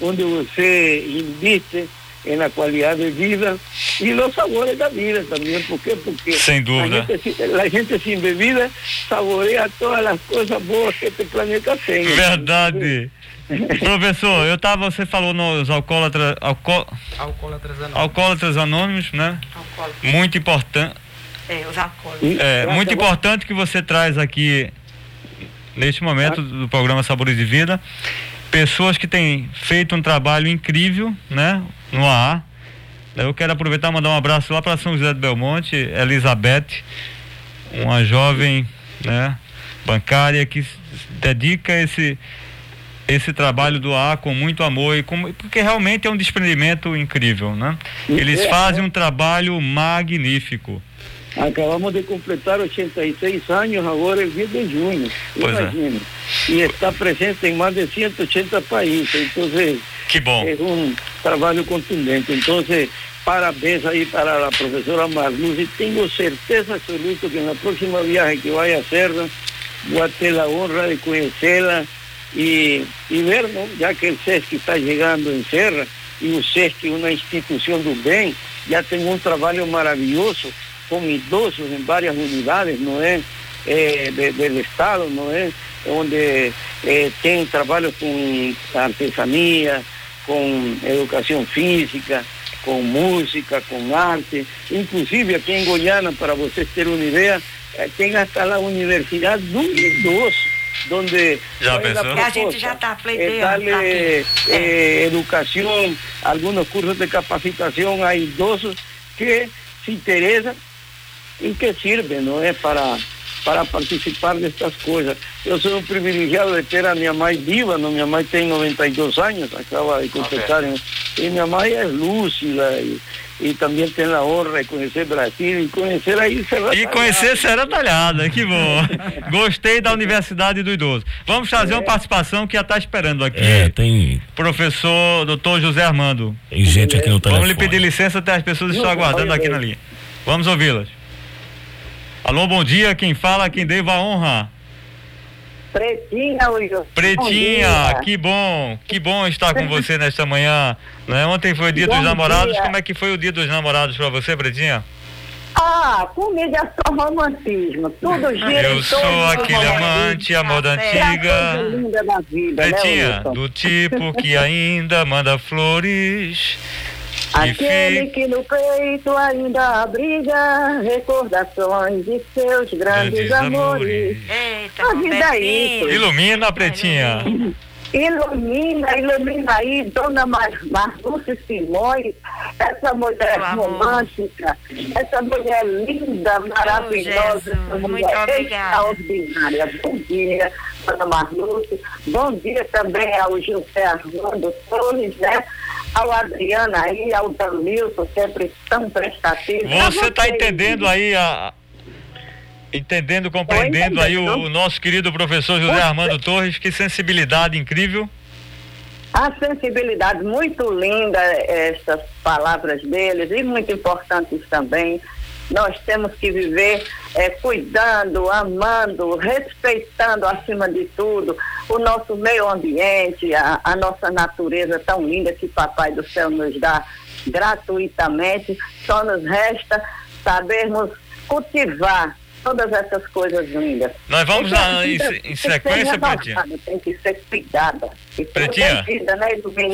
donde usted inviste en la calidad de vida y los sabores de la vida también. ¿Por qué? Porque Sem dúvida. La, gente, la gente sin bebida saborea todas as coisas boas que esse planeta tem. Verdade. Professor, eu tava, você falou nos alcoólatras, alco, Alcoólatras anônimos. alcoólatras anônimos, né? Alcoólatras. Muito importante. É, os alcoólicos. E- É, muito importante que você traz aqui, neste momento do programa Sabores de Vida, pessoas que têm feito um trabalho incrível, né, no AA. Eu quero aproveitar e mandar um abraço lá para São José do Belmonte, Elizabeth, uma jovem, né, bancária que dedica esse esse trabalho do AA com muito amor e com, porque realmente é um desprendimento incrível, né? Eles É, fazem um trabalho magnífico. Acabamos de completar 86 años ahora el 10 de Pues, imagina. Y está presente en más de 180 países, entonces Que bom. es un trabajo contundente. Entonces, parabéns ahí para la profesora Marluz y tengo certeza absoluta que en la próxima viaje que vaya a hacerla, voy a tener la honra de conocerla y, y ver, ¿no? ya que el SESC está llegando en Serra y el SESC es una institución del bien, ya tengo un trabajo maravilloso con idosos en varias unidades, ¿no es? Eh, de- del Estado, ¿no es? Donde eh, tienen trabajos con artesanía, con educación física, con música, con arte, inclusive aquí en Goiânia, para vocês terem uma ideia, eh, tem hasta la Universidad do Idoso, donde Já ¿cuál es la pensou? A gente proposta? já está Eh, pleiteando. darle aqui. eh, educación, algunos cursos de capacitación a idosos que se interesan y que sirven, ¿no es? Para, para participar de estas cosas. Yo soy un privilegiado de ter a minha mãe viva, ¿no? Mi mamá tiene 92 años, acaba de completar, ¿no? y mi mamá es lúcida y, y también tiene la honra de conocer Brasil y conocer ahí Serra E conhecer Serra Talhada, que bom. Gostei da Universidade do Idoso. Vamos trazer uma participação que já está esperando aqui. É, tem, Professor doutor José Armando. tem gente aqui no telefone. Vamos lhe pedir licença até as pessoas estão Não, aguardando aqui aí. na linha. Vamos ouvi-las. Alô, bom dia. Quem fala, quem deva a honra. Pretinha, Wilson. Pretinha, Bom que bom, que bom estar com você nesta manhã. Né? Ontem foi o dia Bom dos namorados. dia. Como é que foi o dia dos namorados para você, Pretinha? Ah, comigo é só romantismo. Tudo gira Eu sou aquele amante, amor da É É a coisa antiga. linda da vida, Pretinha, né, do tipo que ainda manda flores. Aquele que no peito ainda abriga recordações de seus grandes, Grandes amores. amores. Eita, A vida é isso. Ilumina, Pretinha. Ilumina, ilumina aí, Dona Mar Marlúcia Simões, essa mulher Meu amor. romântica, essa mulher linda, maravilhosa, Jesus, essa muito mulher obrigada. extraordinária. Bom dia, Dona Marlúcia. Bom dia também ao José Armando Torres, né? Ao Adriano aí, ao Danilson, sempre tão prestativo. Você está entendendo aí a. Entendendo, compreendendo aí o, o nosso querido professor José Armando Torres, que sensibilidade incrível. A sensibilidade muito linda, estas palavras deles, e muito importantes também. Nós temos que viver eh, cuidando, amando, respeitando acima de tudo o nosso meio ambiente, a, a nossa natureza tão linda que Papai do Céu nos dá gratuitamente. Só nos resta sabermos cultivar todas essas coisas lindas. Nós vamos Porque a na- em em sequência, Pretinha. Tem que ser cuidada. E Pretinha. protegida, né?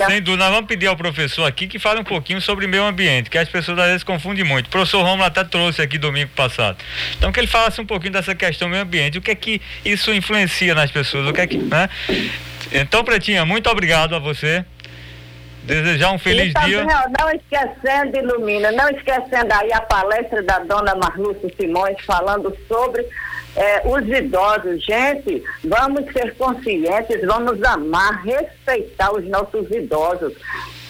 Sem dúvida, nós vamos pedir ao professor aqui que fale um pouquinho sobre meio ambiente, que as pessoas às vezes confundem muito. O professor Romulo até trouxe aqui domingo passado. Então que ele falasse um pouquinho dessa questão do meio ambiente, o que é que isso influencia nas pessoas, o que é que, né? Então, Pretinha, muito obrigado a você. Desejar um feliz também, dia. ó, não esquecendo, Ilumina, não esquecendo aí a palestra da dona Marlúcia Simões falando sobre eh, os idosos. Gente, vamos ser conscientes, vamos amar, respeitar os nossos idosos.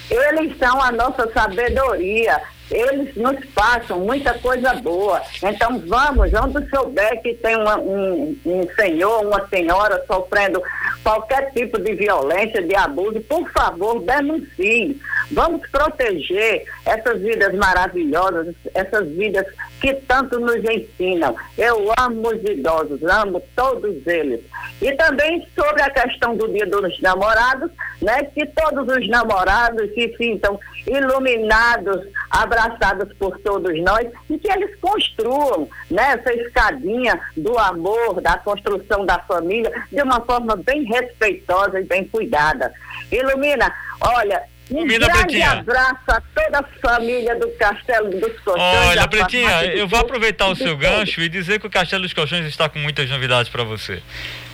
Eles são a nossa sabedoria. Eles nos passam muita coisa boa. Então vamos, onde souber que tem uma- um, um senhor, uma senhora sofrendo qualquer tipo de violência, de abuso, por favor, denuncie. Vamos proteger essas vidas maravilhosas, essas vidas que tanto nos ensinam. Eu amo os idosos, amo todos eles. E também sobre a questão do Dia dos Namorados, né, que todos os namorados se sintam iluminados, abraçados por todos nós e que eles construam né, essa escadinha do amor, da construção da família de uma forma bem respeitosa e bem cuidada. Ilumina, olha, um grande Pretinha. abraço a toda a família do Castelo dos Colchões. Olha, Pretinha, eu vou aproveitar o seu gancho e dizer que o Castelo dos Colchões está com muitas novidades para você.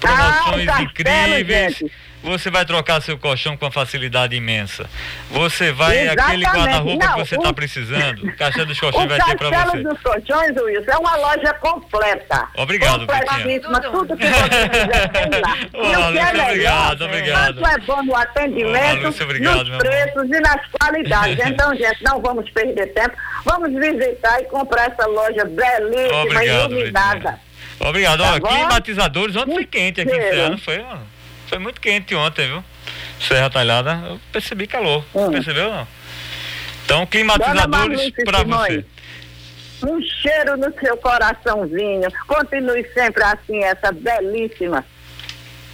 Ah, Promoções o Castelo, incríveis. gente. Você vai trocar seu colchão com uma facilidade imensa. Você vai, aquele Exatamente. guarda-roupa que você está o- precisando, o Castelo dos O Colchões vai ter para Castelo você. dos Colchões, Wilson, é uma loja completa. Obrigado, Completíssima, tudo que você quiser tem lá. E Ô, o que é Lúcia, melhor, obrigado, obrigado. Tanto é bom no atendimento, Ô, Lúcia, obrigado, nos preços e nas qualidades. Então, gente, não vamos perder tempo. Vamos visitar e comprar essa loja belíssima, Obrigado, iluminada. Obrigado. Tá climatizadores, ontem foi quente aqui em Cheiro. Serra, não foi? Foi muito quente ontem, viu? Serra Talhada, eu percebi calor. Hum. Percebeu não? Então, climatizadores para você. Um cheiro no seu coraçãozinho. Continue sempre assim, essa belíssima.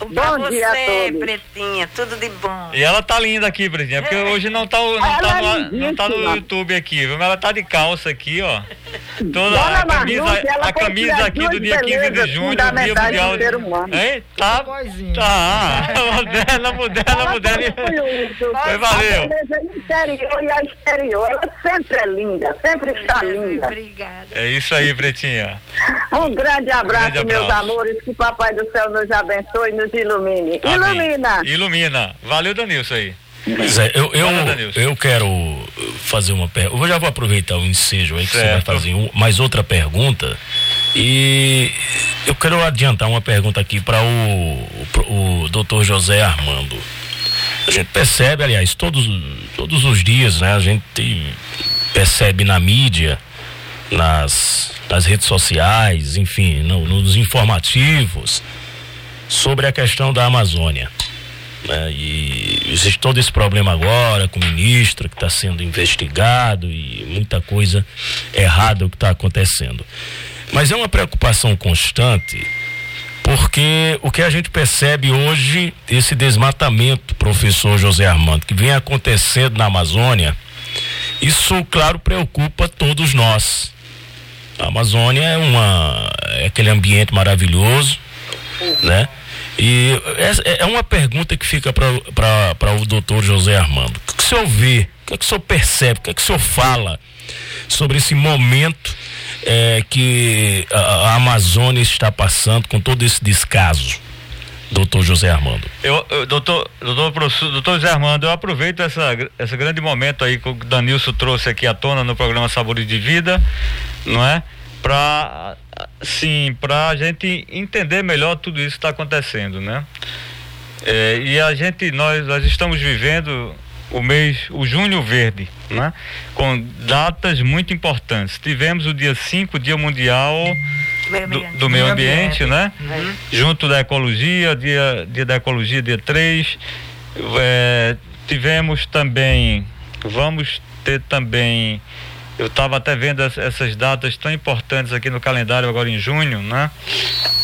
Pra Bom dia a você, todos. Pretinha, tudo de bom. E ela tá linda aqui, Pretinha, porque hoje não tá, não Ela tá, é no, não tá no. YouTube aqui, viu? Mas ela tá de calça aqui, ó. Toda Dona a camisa, a camisa aqui do dia 15 de junho, Dia Mundial. do ser humano. Hein? Tá, tá. Moderna, moderna, moderna. Foi, valeu. A interior e a exterior, ela sempre é linda, sempre está linda. Obrigada. É isso aí, Pretinha. Um grande abraço, Grande meus abraço. amores, que Papai do Céu nos abençoe e nos ilumine. Amém. Ilumina! Ilumina. Valeu, Danilson aí. Pois é, eu, eu, eu quero fazer uma pergunta. Eu já vou aproveitar o ensejo aí que você vai Certo. fazer um- mais outra pergunta. E eu quero adiantar uma pergunta aqui para o, pro- o doutor José Armando. A gente percebe, aliás, todos, todos os dias, né? A gente percebe na mídia, nas, nas redes sociais, enfim, no- nos informativos, sobre a questão da Amazônia né? E existe todo esse problema agora com o ministro que está sendo investigado e muita coisa errada que está acontecendo. Mas é uma preocupação constante, porque o que a gente percebe hoje, esse desmatamento, professor José Armando, que vem acontecendo na Amazônia, isso, claro, preocupa todos nós. A Amazônia é uma é aquele ambiente maravilhoso, né? E essa é é uma pergunta que fica para o doutor José Armando. O que, que o senhor vê? O que, que o senhor percebe? O que, que o senhor fala sobre esse momento eh, que a, a Amazônia está passando com todo esse descaso? Doutor José Armando. Eu, eu, doutor, doutor, professor- doutor Zé Armando, eu aproveito essa, esse grande momento aí que o Danilson trouxe aqui à tona no programa Sabores de Vida, não é? Para, sim, para a gente entender melhor tudo isso que está acontecendo, né? É, e a gente, nós, nós estamos vivendo o mês, o Junho Verde, né? Com datas muito importantes. Tivemos o dia 5, Dia Mundial Meio do, do meio Meio ambiente, ambiente. né? Junto da ecologia, dia, dia da ecologia, dia 3. É, tivemos também, vamos ter também, eu estava até vendo as- essas datas tão importantes aqui no calendário agora em junho, né?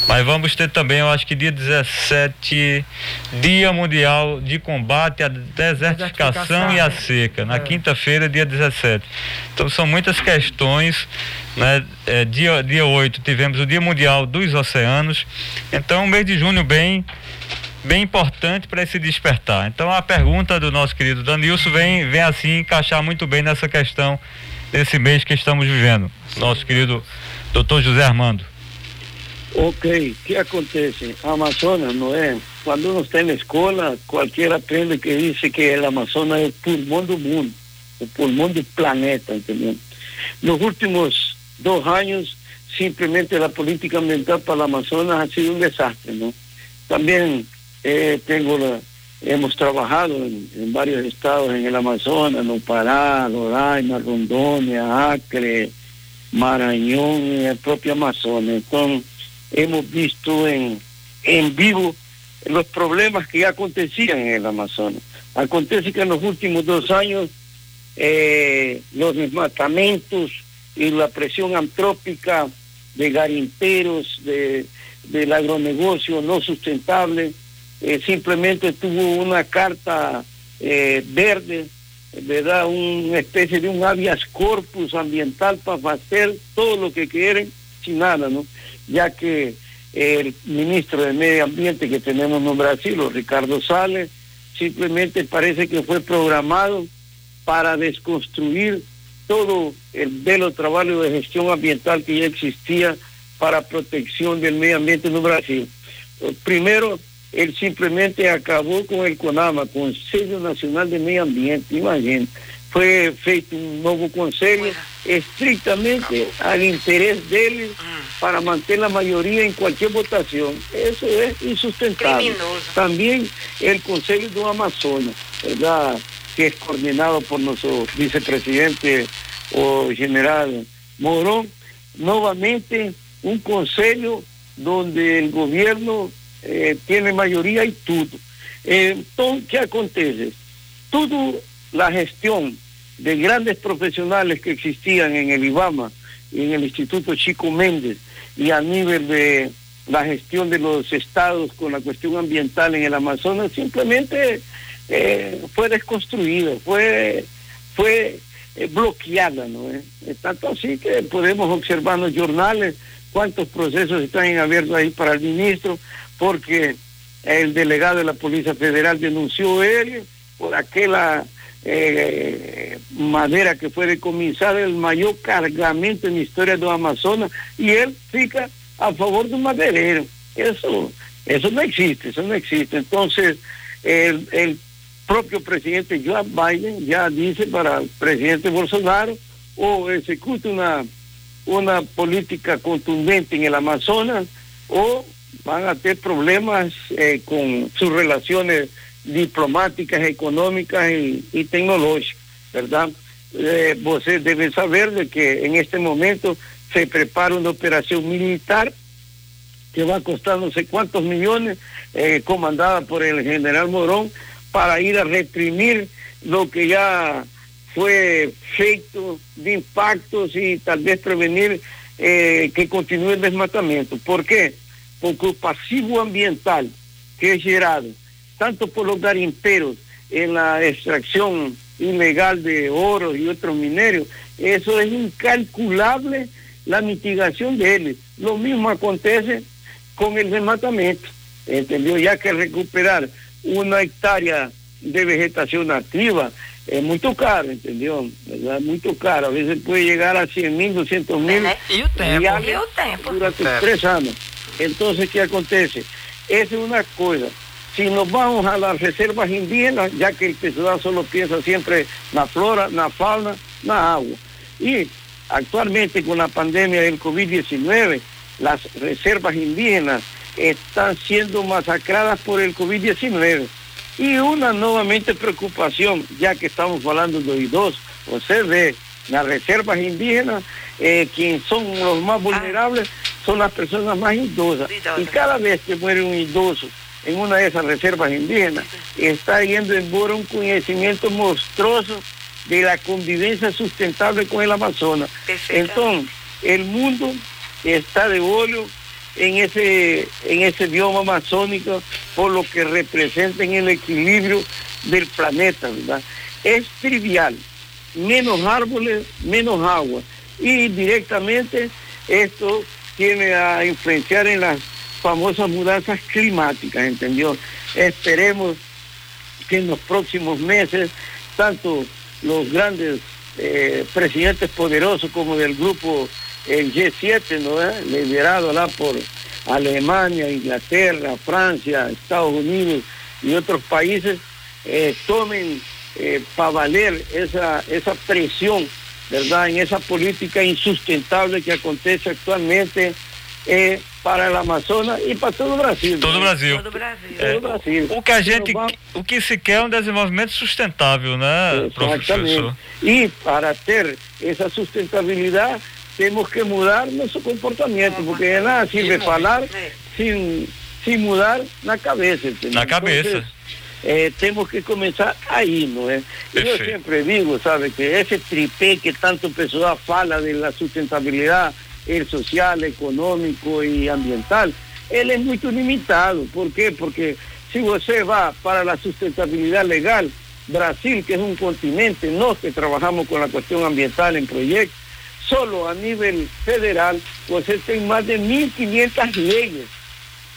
Mas vamos ter também, eu acho que dia 17, Dia Mundial de Combate à Desertificação e à Seca, na É. quinta-feira, dia 17. Então são muitas questões, né? É, dia, dia 8 tivemos o Dia Mundial dos Oceanos. Então, um mês de junho bem bem importante para esse despertar. Então a pergunta do nosso querido Danilson vem, vem assim encaixar muito bem nessa questão desse mês que estamos vivendo. Nosso querido doutor José Armando. Ok, ¿qué acontece? Amazonas no es. Cuando uno está en la escuela, cualquiera aprende que dice que el Amazonas es el pulmón del mundo, el pulmón del planeta, ¿entendió? Los últimos dos años, simplemente la política ambiental para el Amazonas ha sido un desastre, ¿no? También eh, tengo la, hemos trabajado en, en, varios estados en el Amazonas, no Pará, Roraima, Rondonia, Acre, Marañón, en el propio Amazonas. Entonces, hemos visto en, en vivo los problemas que ya acontecían en el Amazonas. Acontece que en los últimos dos años eh, los desmatamientos y la presión antrópica de garimperos, de, del agronegocio no sustentable, eh, simplemente tuvo una carta eh, verde, ¿verdad? Una especie de un habeas corpus ambiental para hacer todo lo que quieren sin nada, ¿no? Ya que el ministro de Medio Ambiente que tenemos en Brasil, Ricardo Sales, simplemente parece que fue programado para desconstruir todo el velo trabajo de gestión ambiental que ya existía para protección del medio ambiente en Brasil. Primero, él simplemente acabó con el CONAMA, Consejo Nacional de Medio Ambiente, imagínate. Fue feito un nuevo consejo estrictamente al interés de él para mantener la mayoría en cualquier votación. Eso es insustentable. También el Consejo de Amazonas, ¿verdad? que es coordinado por nuestro vicepresidente o general Morón, nuevamente un consejo donde el gobierno eh, tiene mayoría y todo. entonces, ¿qué acontece? Toda la gestión de grandes profesionales que existían en el IBAMA en el Instituto Chico Méndez y a nivel de la gestión de los estados con la cuestión ambiental en el Amazonas, simplemente eh, fue desconstruida, fue, fue eh, bloqueada, ¿no? Eh, tanto así que podemos observar en los jornales cuántos procesos están en abierto ahí para el ministro, porque el delegado de la Policía Federal denunció él por aquella eh, madera que fue decomisada, el mayor cargamento en la historia de Amazonas, y él fica a favor de un maderero. Eso, eso no existe, eso no existe. Entonces, el, el propio presidente Joe Biden ya dice para el presidente Bolsonaro o ejecute una, una política contundente en el Amazonas o van a tener problemas eh, con sus relaciones diplomáticas, económicas y, tecnológicas, ¿verdad? Eh, ustedes deben saber de que en este momento se prepara una operación militar que va a costar no sé cuántos millones, eh, comandada por el general Morón, para ir a reprimir lo que ya fue feito de impactos y tal vez prevenir eh, que continúe el desmatamiento. ¿Por qué? Porque el pasivo ambiental que es generado tanto por los garimperos en la extracción ilegal de oro y otros minerios, eso es incalculable la mitigación de él. Lo mismo acontece con el desmatamiento, ¿entendió? Ya que recuperar una hectárea de vegetación nativa es muy caro, ¿entendió? ¿verdad? Muy caro. A veces puede llegar a 100 mil, 200 mil. Y tempo. Y tempo. Durante tres años. Entonces, ¿qué acontece? Esa es una cosa. Si nos vamos a las reservas indígenas, ya que el pescador solo piensa siempre en la flora, la fauna, la agua. Y actualmente con la pandemia del COVID-19, las reservas indígenas están siendo masacradas por el COVID-19. Y una nuevamente preocupación, ya que estamos hablando de idosos, o sea, de las reservas indígenas, eh, quienes son los más vulnerables son las personas más idosas. Y cada vez que muere un idoso en una de esas reservas indígenas, está yendo en bora un conocimiento monstruoso de la convivencia sustentable con el Amazonas. Entonces, el mundo está de óleo en ese, en ese bioma amazónico por lo que representa en el equilibrio del planeta, ¿verdad? Es trivial, menos árboles, menos agua. Y directamente esto tiene a influenciar en las famosas mudanzas climáticas, ¿entendió? Esperemos que en los próximos meses, tanto los grandes eh, presidentes poderosos como del grupo el G7, ¿no? liderado por Alemania, Inglaterra, Francia, Estados Unidos y otros países eh, tomen eh, para valer esa, esa presión, ¿verdad? En esa política insustentable que acontece actualmente eh, para el Amazonas e para todo o Brasil. Todo o Brasil. Todo o Brasil. É, Todo o Brasil. O que a gente, o que se quer é um desenvolvimento sustentável, né, professor? Exatamente. E para ter essa sustentabilidade, temos que mudar nosso comportamento, porque de nada sirve falar É. sem, sem mudar na cabeça. entendeu? Na cabeça. Entonces, eh, temos que começar aí, não é? Eu Perfeito. sempre digo, sabe, que esse tripé que tanto o pessoal fala da sustentabilidade, el social, econômico e ambiental, ele é muito limitado. Por quê? Porque se você vai para a sustentabilidade legal, Brasil, que é um continente, nós que trabalhamos com a questão ambiental em projetos, solo a nível federal, você tem mais de 1.500 leis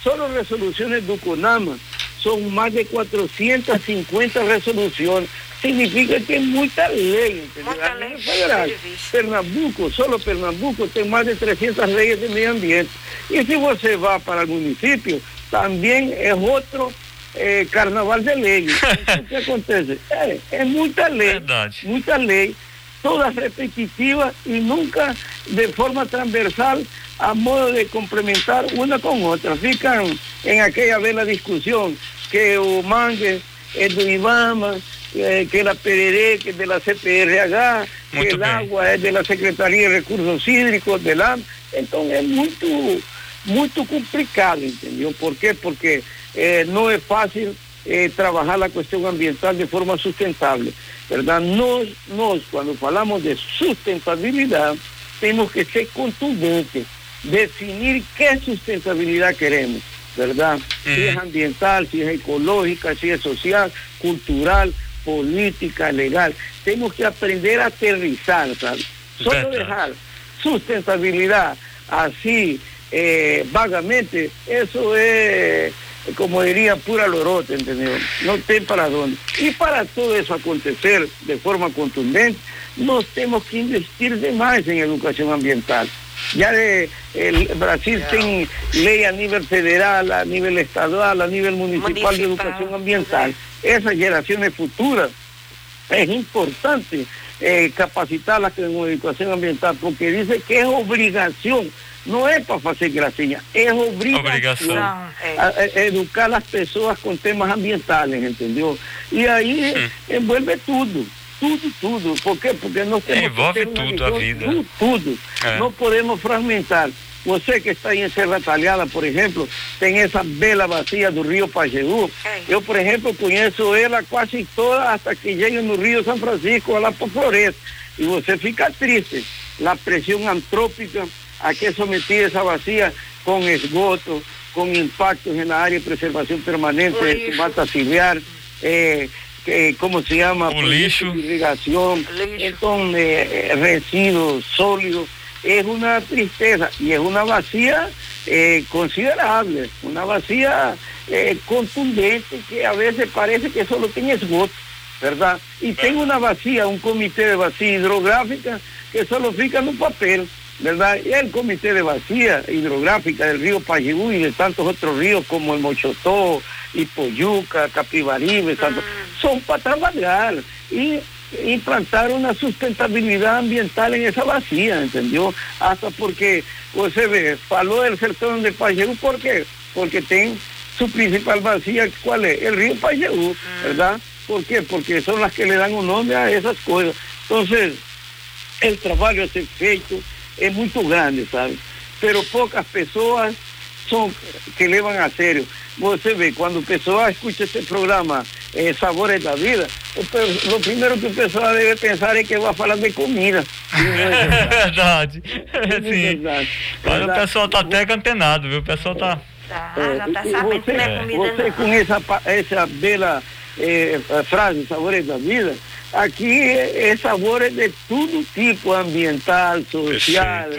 solo resoluciones do CONAMA son más de 450 resoluciones. Significa que es mucha ley, ¿entendeu? Muita A lei, nível federal. serviço. Pernambuco, solo Pernambuco tem mais de 300 leyes de meio ambiente. E se você vai para o município, também é outro eh, carnaval de leis. Então, o que acontece? É, é muita lei, Verdade. muita lei, todas repetitivas e nunca de forma transversal a modo de complementar uma com outra. Ficam em aquela bela discussão que o mangue é do IBAMA, eh, que la PDD, que es de la CPRH, que el agua es de la Secretaría de Recursos Hídricos, del AM. Entonces es muy, muy complicado, ¿entendió? ¿Por qué? Porque eh, no es fácil eh, trabajar la cuestión ambiental de forma sustentable, ¿verdad? Nos, nos, cuando hablamos de sustentabilidad, tenemos que ser contundentes, definir qué sustentabilidad queremos, ¿verdad? Si es Ujú. ambiental, si es ecológica, si es social, cultural, política, legal. Tenemos que aprender a aterrizar, ¿sabes? Solo dejar sustentabilidad así eh, vagamente, eso es, como diría, pura lorote, ¿entendido? No tem para dónde. Y para todo eso acontecer de forma contundente, nos tenemos que investir demais en educación ambiental. Ya de, el Brasil tiene ley a nivel federal, a nivel estadual, a nivel municipal, de educación ambiental. Esas generaciones futuras es importante eh, capacitarlas con educación ambiental porque dice que es obligación, no es para hacer gracinha, es obligación, a- a- educar a las personas con temas ambientales, ¿entendió? Y ahí eh, envuelve tudo. Tudo, tudo. ¿Por qué? Porque nós temos Envolve tudo a vida. Tudo, tudo. É. Não podemos fragmentar. Você que está em Serra Talhada, por exemplo, tem essa bela bacia do Rio Pajeú. É. Eu, por exemplo, conheço ela quase toda até que chega no Rio São Francisco, lá para Floresta. E você fica triste. A pressão antrópica a que é sometida essa bacia com esgoto, com impactos na área de preservação permanente O de mata ciliar, eh, que, como se llama? Proyectos de Lixo. então eh, resíduos sólidos. Es una tristeza y es una vacía eh, considerable, una vacía eh, contundente que a veces parece que solo tiene esgoto, ¿verdad? Y tengo una vacía, un comité de vacía hidrográfica que solo fica en un papel, ¿verdad? Y el comité de vacía hidrográfica del río Pajeú y de tantos otros ríos como el Mochotó, Ipoyuca, Capibaribe, Santo, son para trabajar y implantar una sustentabilidad ambiental en esa vacía, ¿entendió? Hasta porque, você ve, falou del sertón de Pajeú, ¿por qué? Porque tem su principal vacía, ¿cuál es? El río Pajeú, ¿verdad? ¿Por qué? Porque son las que le dan un nombre a esas cosas. Entonces, el trabalho a ser feito é muito grande, sabe? Pero poucas pessoas são que levam a sério. Você vê, quando o pessoal escuta esse programa eh, Sabores da Vida, o, o primeiro que o pessoal deve pensar é que vai falar de comida. É verdade. é Sim. verdade. Mas o pessoal tá até antenado, viu? O pessoal tá. Tá, É, já tá sabendo que não é você, comida você não. com essa, essa bela eh, frase, sabores da vida, aqui é, é sabores de todo tipo, ambiental, social,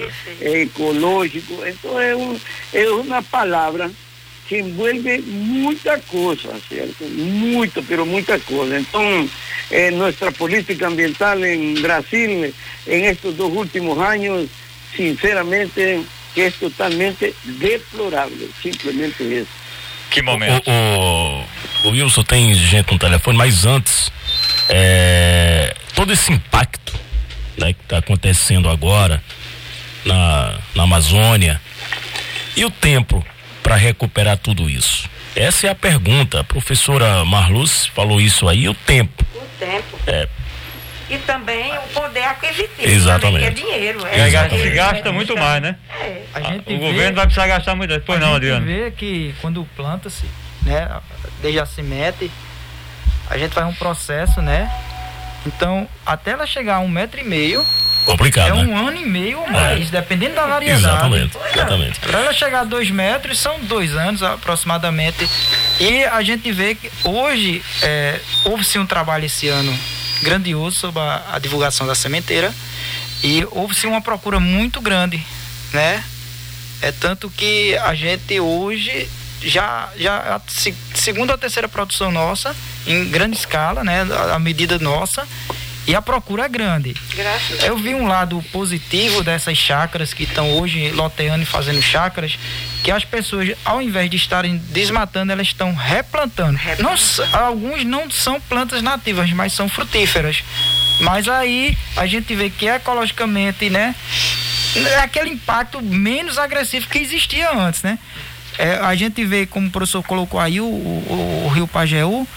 eh, ecológico. Então é, um, é uma palavra que envolve muita coisa, certo? Muito, pero muita coisa. Então, eh, nossa política ambiental em Brasil, em estes dois últimos anos, sinceramente, que es totalmente deplorable, simplesmente isso. Que momento. O, o, o Wilson tem gente no telefone, mas antes, é, todo esse impacto né, que está acontecendo agora na, na Amazônia e o tempo para recuperar tudo isso? Essa é a pergunta. A professora Marluz falou isso aí, o tempo. O tempo. É, E também o poder aquisitivo. Exatamente. também, que é dinheiro. É, gasta- dinheiro, se gasta é muito dinheiro. mais, né? É. A gente o vê- governo vai precisar gastar muito. Pois a não, gente Adriano. vê que quando planta-se, né, desde a semente, a gente faz um processo, né? Então, até ela chegar a um metro e meio, complicado, é né? um ano e meio ou mais, dependendo da variedade. Exatamente, exatamente. Para ela chegar a dois metros, são dois anos aproximadamente. E a gente vê que hoje é, houve sim um trabalho esse ano grandioso sobre a, a divulgação da sementeira e houve sim uma procura muito grande, né? É tanto que a gente hoje já, já a se- segunda ou terceira produção nossa, em grande escala, né? A, a medida nossa, e a procura é grande. Graças Eu vi um lado positivo dessas chácaras que estão hoje loteando e fazendo chácaras, que as pessoas, ao invés de estarem desmatando, elas estão replantando. Não, s- alguns não são plantas nativas, mas são frutíferas. Mas aí a gente vê que ecologicamente, né, é aquele impacto menos agressivo que existia antes, né? É, a gente vê, como o professor colocou aí, o, o- o Rio Pajeú,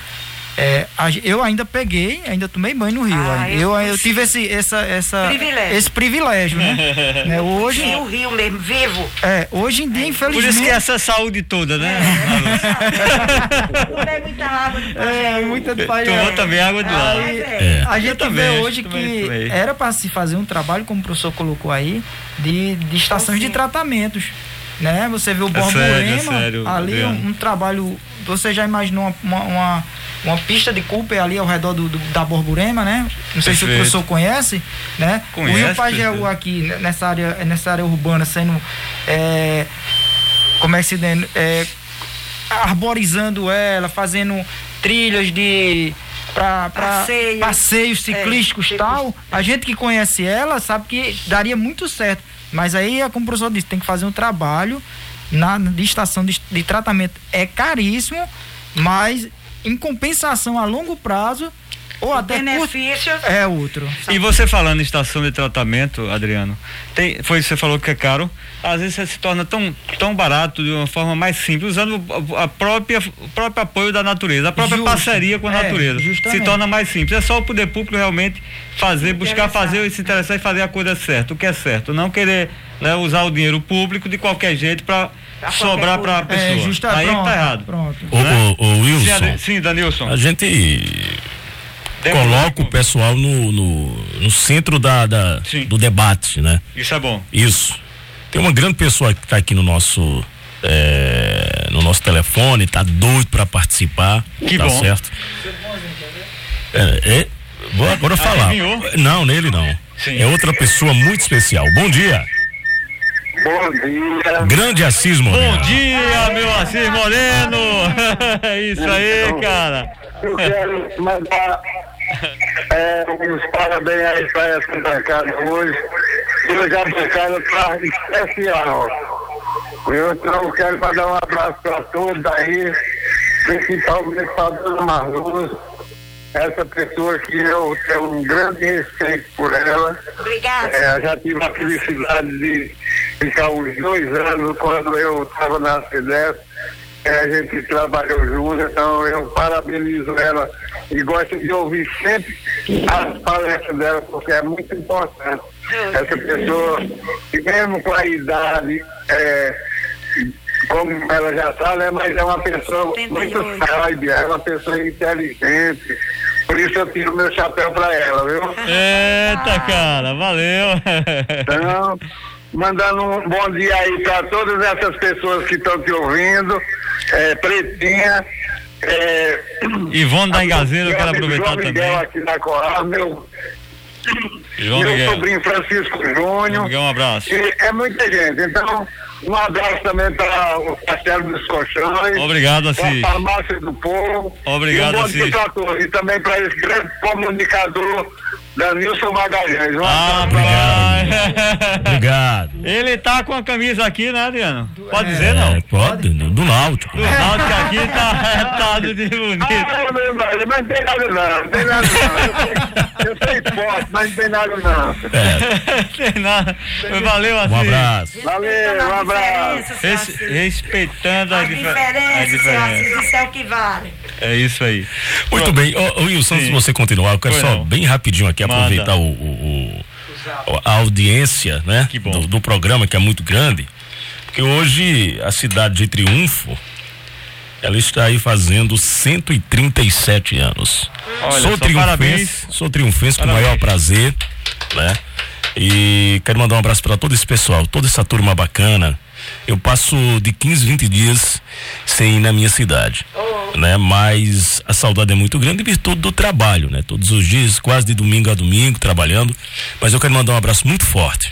é, eu ainda peguei, ainda tomei banho no rio. Ah, eu eu, tive esse, essa, essa, Privilégio. esse privilégio, né? né? Hoje, o rio mesmo, vivo. é, hoje em dia, Por infelizmente. isso que essa saúde toda, né? Tomei muita água de É, muita de Tomou também água de lá. Aí, É. A gente também, vê hoje que também. era para se fazer um trabalho, como o professor colocou aí, de, de estações de tratamentos. Né? Você vê o É sério, é Borborema sério, ali, Adriano. um, um trabalho. Você já imaginou uma, uma, uma, pista de Cooper ali ao redor do, do- da Borborema, né? Não sei se o Perfeito. professor conhece, né? Conhece, o Rio perfeito. aqui né, nessa área, nessa área urbana sendo. É, como é que se diz? É, arborizando ela, fazendo trilhas de para Passeio. passeios ciclísticos e É, tal. A gente que conhece ela sabe que daria muito certo. Mas aí, é como o professor disse, tem que fazer um trabalho na estação de, de tratamento. É caríssimo, mas em compensação a longo prazo ou até curto, Benefícios. é outro. E você falando em estação de tratamento, Adriano, tem, foi você falou que é caro. Às vezes você se torna tão, tão barato de uma forma mais simples, usando a própria, o próprio apoio da natureza, a própria Justo. parceria com a É, natureza. justamente. Se torna mais simples. É só o poder público realmente fazer, buscar fazer, se interessar e fazer a coisa certa, o que é certo. Não querer né, usar o dinheiro público de qualquer jeito para sobrar para a pessoa. É, justa, Aí que pronto, tá errado. Pronto. O, Né? o, o Sim, Wilson, Sim, Danilson. a gente coloca o pessoal no, no, no centro da, da- do debate, né? Isso é bom. Isso. Tem uma grande pessoa que está aqui no nosso é, no nosso telefone, tá doido para participar. Que tá bom. certo? É, é, vou agora falar. Adivinhou? Não, nele não. Sim. É outra pessoa muito especial. Bom dia. Bom dia. Grande Assis Moreno. Bom dia, meu Assis Moreno! É isso aí, cara. Eu quero mandar é, uns parabéns aí para essa bancada hoje. Hoje a bancada está especial. Eu então quero mandar um abraço para todos aí, principalmente para a dona Marluz, essa pessoa que eu tenho um grande respeito por ela. Obrigada. É, já tive a felicidade de ficar uns dois anos quando eu estava na CDF. É, a gente trabalhou junto, então eu parabenizo ela e gosto de ouvir sempre as palestras dela, porque é muito importante. Essa pessoa, que mesmo com a idade, é, como ela já está, né, mas é uma pessoa muito 78. sábia, é uma pessoa inteligente. Por isso eu tiro meu chapéu para ela, viu? Eita, cara, valeu. Então, mandando um bom dia aí para todas essas pessoas que estão te ouvindo. É, Pretinha. É, Ivone da Engazeira, eu quero aproveitar João Miguel também. aqui na Coral, meu, João meu Miguel. sobrinho Francisco Júnior. Miguel, um abraço. E é muita gente. Então, um abraço também para o Castelo dos Colchões. Obrigado, para a Assis. Farmácia do Povo. Obrigado, e um Assis. E também para esse grande comunicador Danilson Magalhães. Um Ah, Obrigado. Obrigado. Ele tá com a camisa aqui, né, Adriano? Pode É, dizer, não? pode, do, do Náutico. O Náutico aqui tá retado de bonito. Ah, meu mas não tem nada não, não tem nada não. Eu sei esporte, mas não tem nada não. É, Tem nada. Valeu, assim. um abraço. Valeu, um abraço. Res- respeitando a, A difer- diferença, a diferença. isso é o que vale. É isso aí. Muito bem. Ô, ô, Wilson, Sim. de você continuar, eu quero Pois só não. bem rapidinho aqui Manda. aproveitar o, o- o- a audiência, né? Do, do programa, que é muito grande. Porque hoje a cidade de Triunfo, ela está aí fazendo 137 anos. Olha, sou triunfense, sou triunfense com o maior prazer, né? E quero mandar um abraço para todo esse pessoal, toda essa turma bacana. Eu passo de 15, 20 dias sem ir na minha cidade, né? Mas a saudade é muito grande em virtude do trabalho, né? Todos os dias, quase de domingo a domingo, trabalhando. Mas eu quero mandar um abraço muito forte,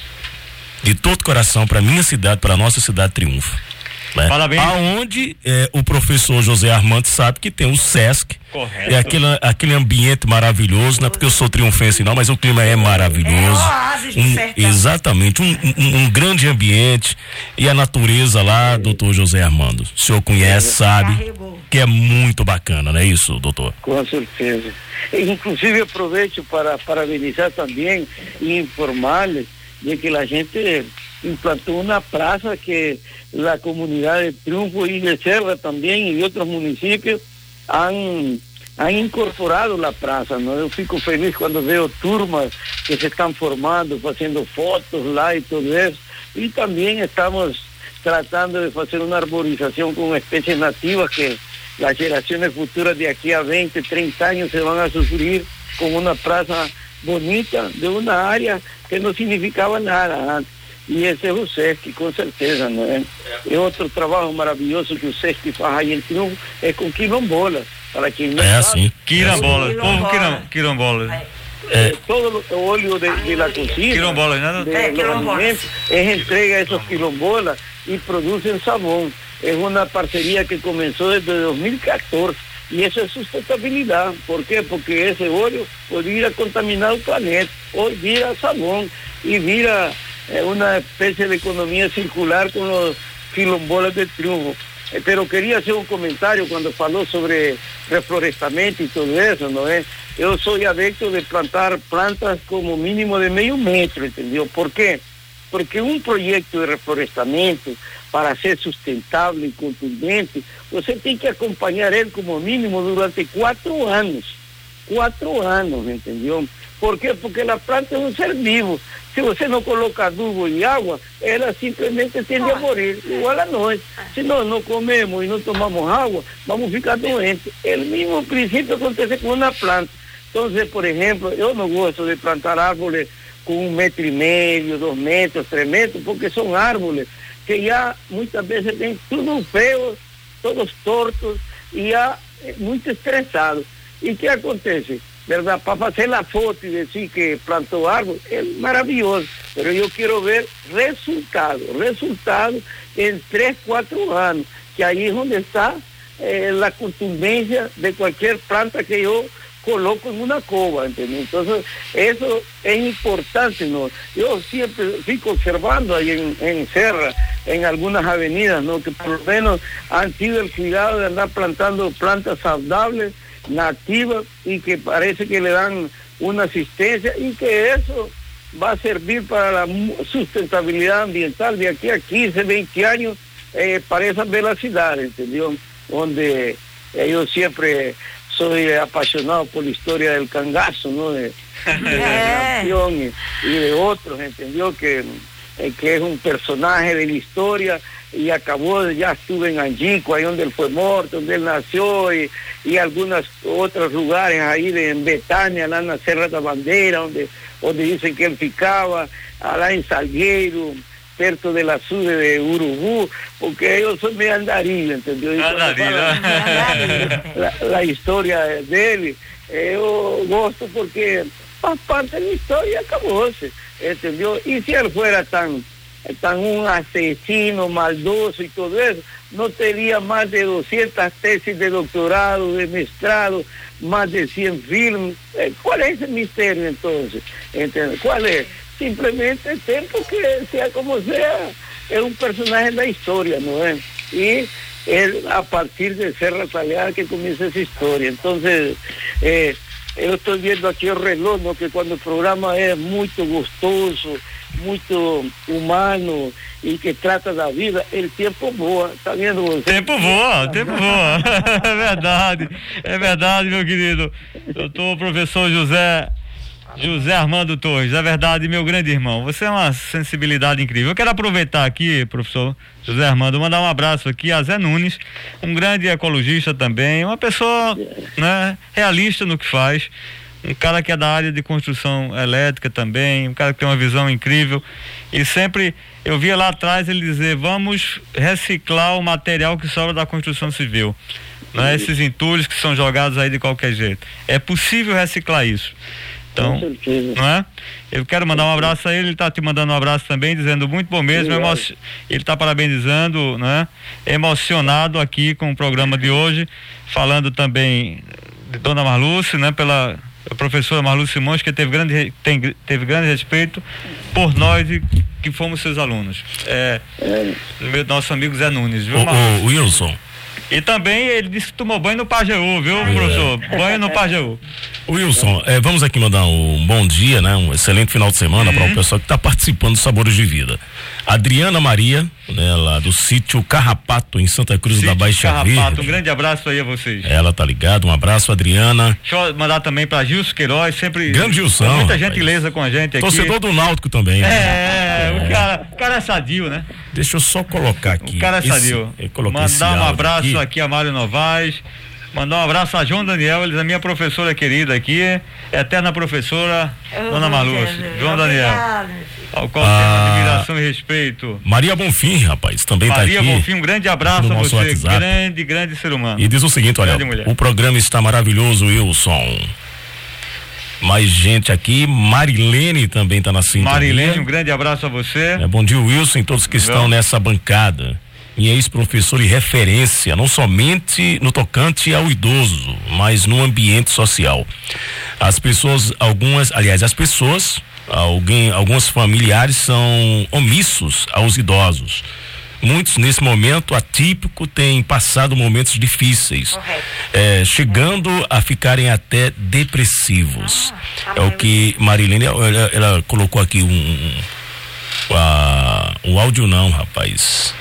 de todo coração, para minha cidade, para nossa cidade Triunfo. Né? Parabéns. Aonde é, o professor José Armando sabe que tem o SESC. Correto. É aquele, aquele ambiente maravilhoso, não é porque eu sou triunfense não, mas o clima é maravilhoso. É Um- exatamente, um, um- um grande ambiente e a natureza lá, doutor José Armando. O senhor conhece, sabe que é muito bacana, não é isso, doutor? Com certeza. Inclusive aproveito para parabenizar também e informar-les de que a gente implantou uma praça que a comunidade de Triunfo e de Serra também e de outros municípios han, han incorporado a praça. ¿no? Eu fico feliz quando vejo turmas que se estão formando, fazendo fotos lá e tudo isso. E também estamos tratando de fazer uma arborização com espécies nativas que las generaciones futuras de aquí a 20, 30 años se van a sufrir con una plaza bonita de una área que no significaba nada antes. E esse é o SESC, com certeza, não é? E outro trabalho maravilhoso que o SESC faz aí em Triunfo é com quilombola. Para quem não É sabe, assim. Quirambola. Quilombola. Povo quiram- quilombola. eh, todo o óleo de, de la cocina, Quilombola, né? de É, los quilombola. alimentos, es entrega a esos quilombolas y producen sabón. Es una parcería que comenzó desde 2014 y eso es sustentabilidad. ¿Por qué? Porque ese óleo pues vira contaminado el planeta, hoy vira sabón y vira eh, una especie de economía circular con los quilombolas de triunfo. Eh, Pero quería hacer un comentario cuando falou sobre reflorestamento y todo eso, ¿no es? Yo soy adepto de plantar plantas como mínimo de medio metro, ¿entendió? ¿Por qué? Porque un proyecto de reflorestamento, para ser sustentable y contundente, você tem que acompanhar ele como mínimo durante quatro anos. Quatro anos, entendeu? Por quê? Porque a planta é um ser vivo. Se você não coloca adubo e água, ela simplesmente tende a morrer, igual a nós. Se nós não comemos e não tomamos água, vamos ficar doentes. O mesmo princípio acontece com uma planta. Então, por exemplo, eu não gosto de plantar árvores com um metro e meio, dois metros, três metros, porque são árvores que já muitas vezes têm tudo feio, todos tortos e já eh, muito estressados. E o que acontece? ¿Verdade? Para fazer a foto e dizer que plantou árvore é maravilhoso, mas eu quero ver resultado, resultado em três, quatro anos, que aí é onde está eh, a contundência de qualquer planta que eu coloco em uma cova, entendeu? Então, isso é importante, não? Eu sempre fico observando aí em, em Serra, em algumas avenidas, não? Que por menos han tido o cuidado de andar plantando plantas saudáveis, nativas, e que parece que le dan uma assistência e que isso vai servir para a mu- sustentabilidade ambiental de aqui a 15, 20 anos eh, para essa bela cidade, entendeu? Onde eh, eu sempre sou apaixonado por história del cangaço, não? De, de É. Nación y, y de otros, entendió que, eh, que es un personaje de la historia y acabó, de- ya estuve en Angico, ahí donde él fue muerto, donde él nació y, y algunos otros lugares ahí de, en Betania, lá en la Serra da Bandeira, donde, donde dicen que él ficaba, allá en Salgueiro, perto de la SUDE de Urubú, porque ellos son de andarillo, ¿entendió? Y fala- la, la historia dele, eh, eu gosto porque parte da história e acabou-se, entendeu? E se ele fuera tan, tan um assassino, maldoso e tudo isso, no teria más de 200 tesis de doctorado, de mestrado, más de 100 filmes. Eh, ¿Cuál es el misterio entonces? ¿Cuál es? Simplemente el tiempo que sea como sea, es un personaje en la historia, ¿no es? Y es a partir de ser Taliana que comienza esa historia. Entonces, eh, yo estoy viendo aquí el reloj, ¿no? que cuando el programa es muy gustoso, muy humano e que trata da vida, ele tempo voa, tá vendo você? Tempo voa, tempo voa. é verdade, é verdade, meu querido. Doutor professor José José Armando Torres, é verdade, meu grande irmão. Você é uma sensibilidade incrível. Eu quero aproveitar aqui, professor José Armando, mandar um abraço aqui a Zé Nunes, um grande ecologista também, uma pessoa né, realista no que faz um cara que é da área de construção elétrica também, um cara que tem uma visão incrível. E sempre eu via lá atrás ele dizer: vamos reciclar o material que sobra da construção civil. Não é esses entulhos que são jogados aí de qualquer jeito. É possível reciclar isso. Então, não é? Eu quero mandar um abraço a ele, ele está te mandando um abraço também, dizendo muito bom mesmo. Ele está parabenizando, né? Emocionado aqui com o programa de hoje, falando também de Dona Marluce, né? Pela a professora Marlu Simões, que teve grande, tem, teve grande respeito por nós e que fomos seus alunos. É. Meu, nosso amigo Zé Nunes, viu, o, o Wilson. E também ele disse que tomou banho no Pajeú, viu, é. professor? Banho no Pajeú. Wilson, é, vamos aqui mandar um bom dia, né? Um excelente final de semana uhum. para o pessoal que está participando dos Sabores de Vida. Adriana Maria, né, lá do sítio Carrapato, em Santa Cruz sítio da Baixa Carrapato, Verde. um grande abraço aí a vocês. Ela tá ligada, um abraço, Adriana. Deixa eu mandar também para Gilson Queiroz, sempre. Grande Gilson. Muita gentileza com a gente aqui. Torcedor do Náutico também. Né? É, é, O, cara, o cara é sadio, né? Deixa eu só colocar aqui. O cara é sadio. Esse, mandar um abraço aqui. aqui a Mário Novaes. Mandar um abraço a João Daniel, eles é minha professora querida aqui, eterna professora, oh, Dona Malúcia. João Daniel. Ao qual ah, tenho admiração e respeito. Maria Bonfim, rapaz, também está aqui. Maria Bonfim, um grande abraço a você, WhatsApp. grande, grande ser humano. E diz o seguinte, olha, o programa está maravilhoso, Wilson. Mais gente aqui, Marilene também está na sintonia. Marilene, um grande abraço a você. É, bom dia, Wilson, e todos que estão nessa bancada minha ex-professora e referência, não somente no tocante ao idoso, mas no ambiente social. As pessoas, algumas, aliás, as pessoas, alguém, alguns familiares são omissos aos idosos. Muitos nesse momento atípico têm passado momentos difíceis, é, chegando a ficarem até depressivos. Ah, é o que Marilene ela, ela colocou aqui um, um, um, um áudio não, rapaz.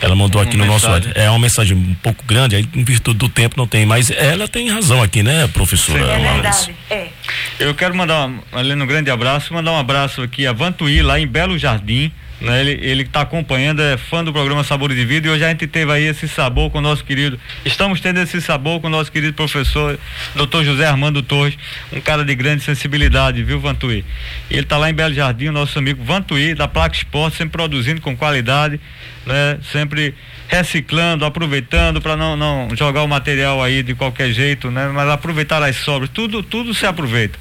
Ela mandou aqui uma no mensagem. nosso É uma mensagem um pouco grande, aí em virtude do tempo não tem, mas ela tem razão aqui, né, professora? Sim, é verdade. É. Eu quero mandar, além um grande abraço, mandar um abraço aqui a Vantuí, lá em Belo Jardim. Né? Ele, ele está acompanhando, é fã do programa Sabor de Vida e hoje a gente teve aí esse sabor com o nosso querido, estamos tendo esse sabor com o nosso querido professor, doutor José Armando Torres, um cara de grande sensibilidade, viu, Vantuí? Ele está lá em Belo Jardim, o nosso amigo Vantuí, da Placa Esporte, sempre produzindo com qualidade, né? Sempre reciclando, aproveitando para não, não jogar o material aí de qualquer jeito, né? Mas aproveitar as sobras, tudo, tudo se aproveita.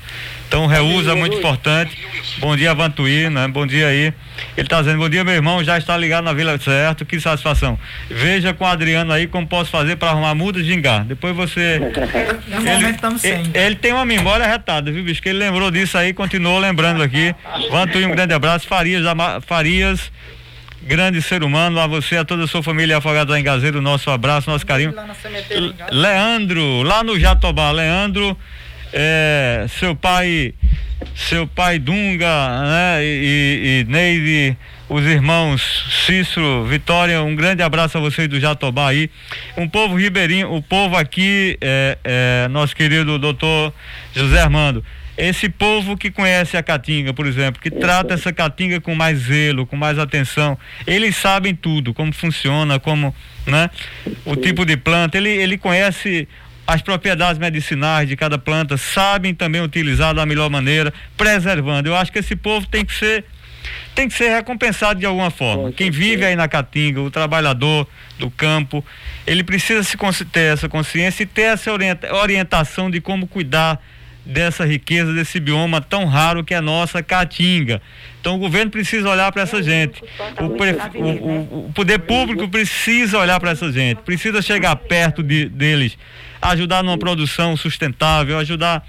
Então reusa é muito importante. Bom dia, Vantuí, né? Bom dia aí. Ele está dizendo, bom dia, meu irmão, já está ligado na Vila Certo, que satisfação. Veja com o Adriano aí como posso fazer para arrumar muda de gingar. Depois você. ele, ele, ele, tem uma memória retada, viu, bicho? Que ele lembrou disso aí, continuou lembrando aqui. Vantuí, um grande abraço. Farias, Farias grande ser humano, a você, a toda a sua família Afogados em Gazeiro, nosso abraço, nosso carinho. Leandro, lá no Jatobá, Leandro, é, seu pai, seu pai Dunga, né, e, e Neide, os irmãos Cícero, Vitória, um grande abraço a vocês do Jatobá aí. Um povo ribeirinho, o povo aqui, é, é, nosso querido doutor José Armando. Esse povo que conhece a caatinga, por exemplo, que trata essa caatinga com mais zelo, com mais atenção, eles sabem tudo, como funciona, como, né, o tipo de planta, ele, ele conhece as propriedades medicinais de cada planta, sabem também utilizar da melhor maneira, preservando. Eu acho que esse povo tem que ser tem que ser recompensado de alguma forma. Quem vive aí na Caatinga, o trabalhador do campo, ele precisa se ter essa consciência e ter essa orientação de como cuidar dessa riqueza, desse bioma tão raro que é a nossa caatinga. Então o governo precisa olhar para essa gente. O, pre, o, o, o, poder público precisa olhar para essa gente, precisa chegar perto de, deles, ajudar numa produção sustentável, ajudar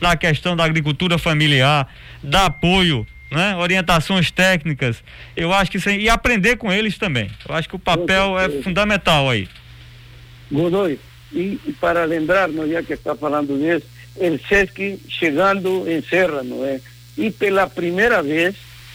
na questão da agricultura familiar, dar apoio né? orientações técnicas. Eu acho que isso e aprender com eles também. Eu acho que o papel é fundamental aí. Godoy, e, para lembrarmos, já que está falando disso, o SESC chegando em Serra, não é? E pela primeira vez